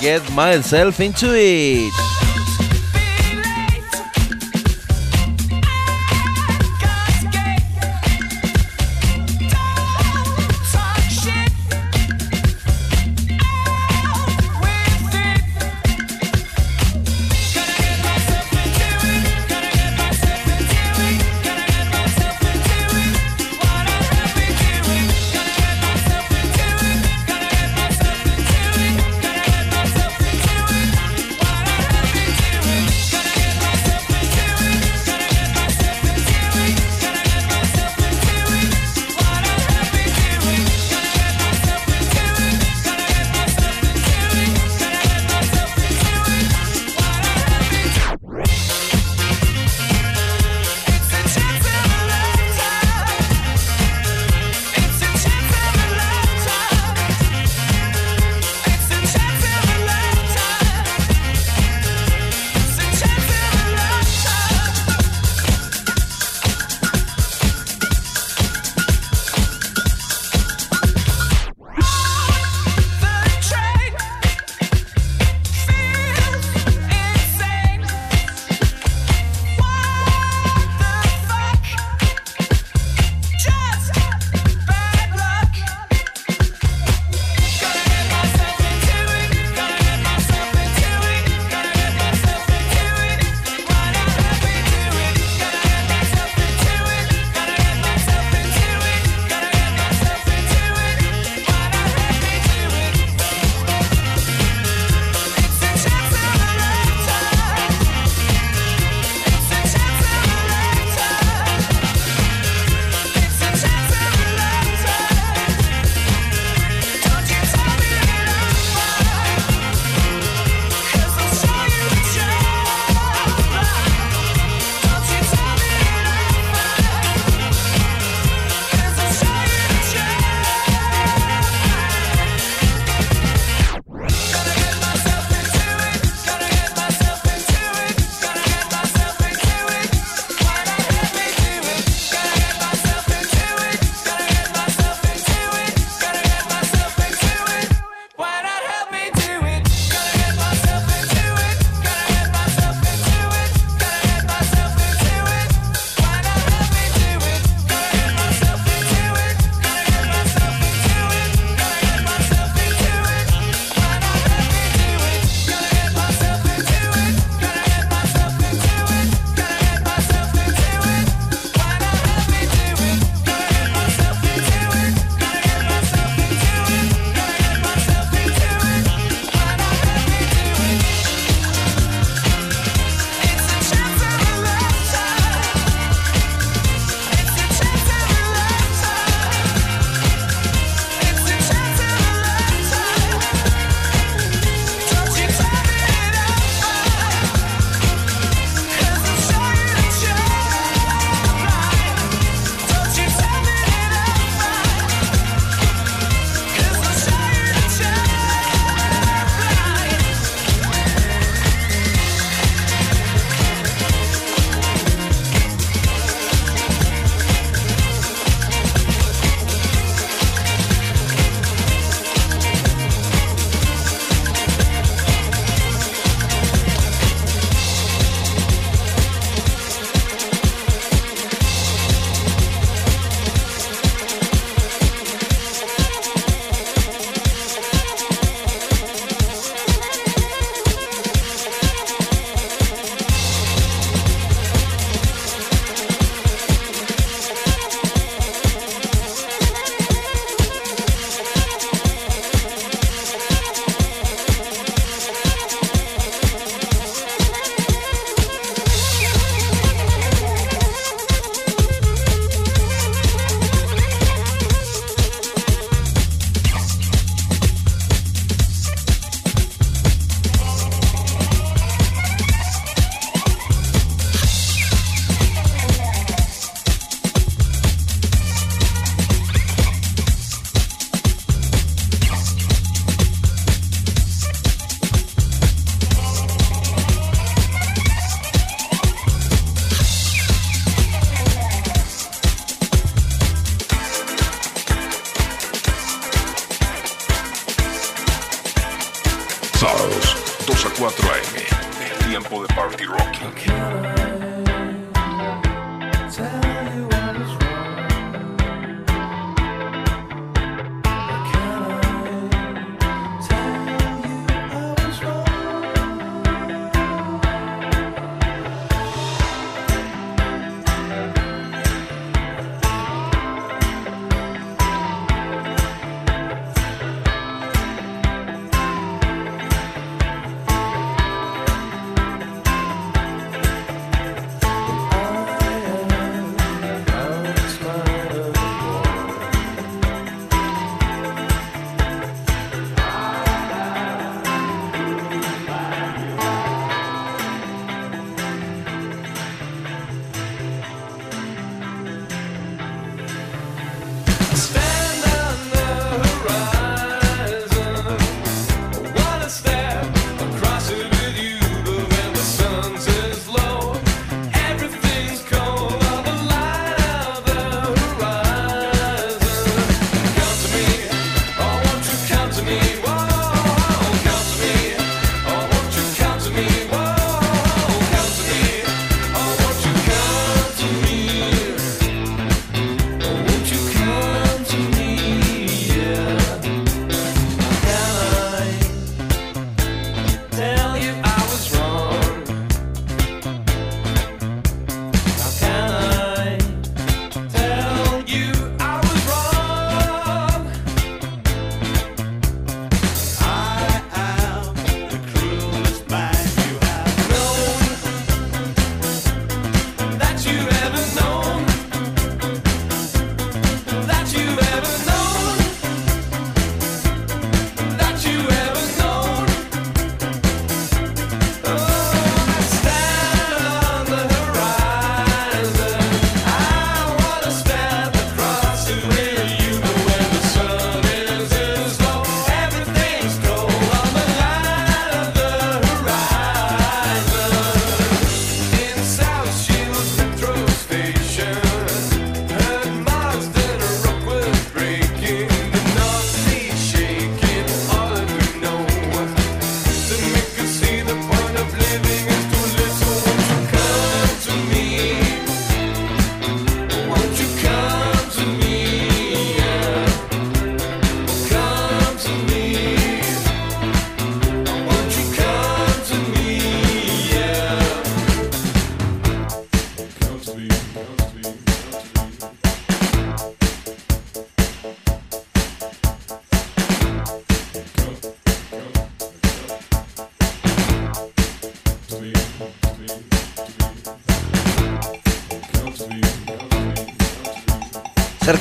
Get myself into it.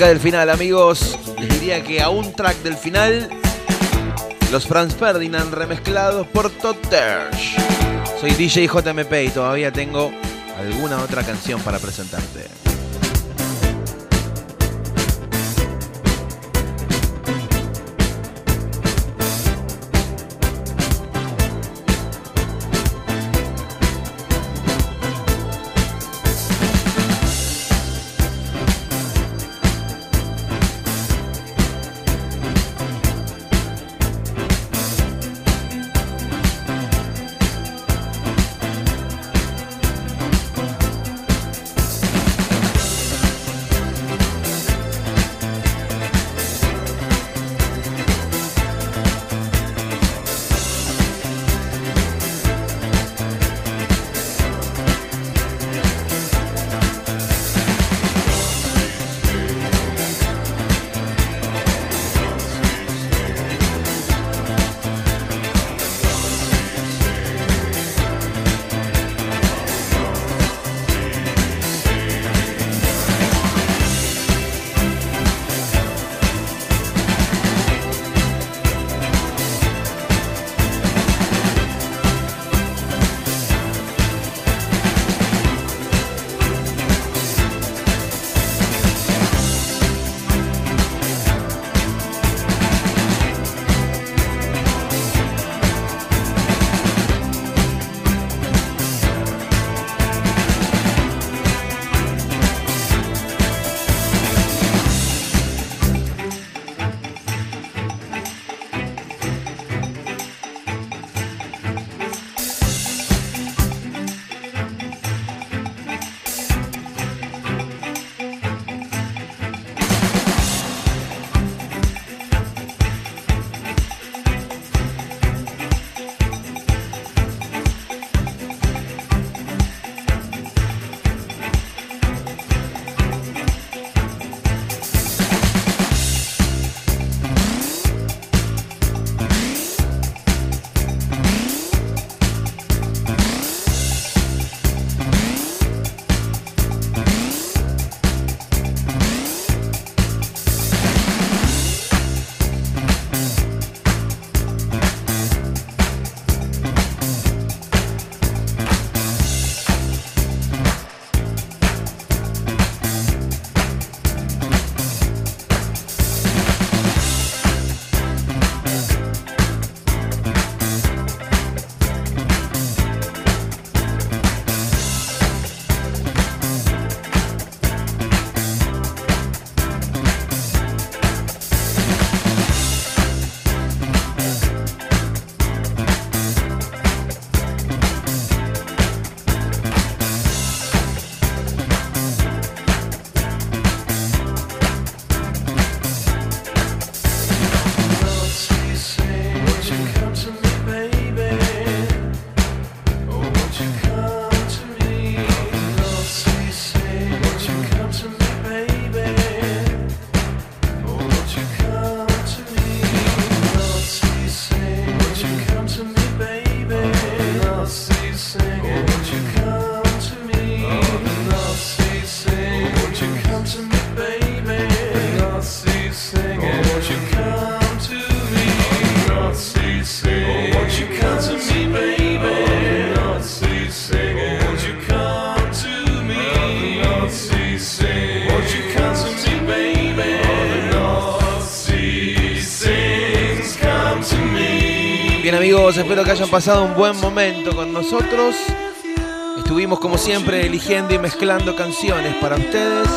del final, amigos. Les diría que a un track del final, los Franz Ferdinand remezclados por Todd Soy DJ JMP y todavía tengo alguna otra canción para presentarte. Espero que hayan pasado un buen momento con nosotros. Estuvimos como siempre eligiendo y mezclando canciones para ustedes.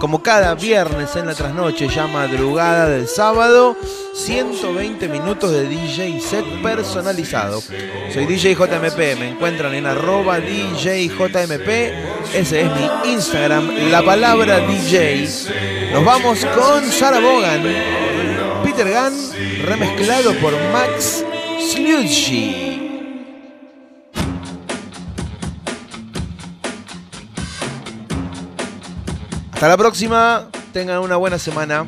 Como cada viernes en la trasnoche, ya madrugada del sábado, 120 minutos de DJ set personalizado. Soy DJ JMP, me encuentran en arroba DJJMP, ese es mi Instagram, la palabra DJ. Nos vamos con Sarah Bogan, Peter Gunn, remezclado por Max Sedgley. Hasta la próxima. Tengan una buena semana.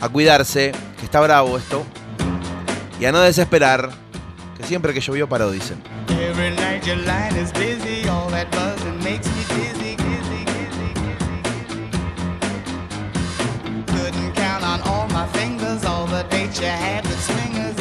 A cuidarse, que está bravo esto. Y a no desesperar, que siempre que llovió paró, dicen. Every night your line is busy, all that buzzing makes me dizzy, dizzy, dizzy, dizzy. Couldn't count on all my fingers, all the dates you had with swingers. swingers,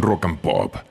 Rock and Pop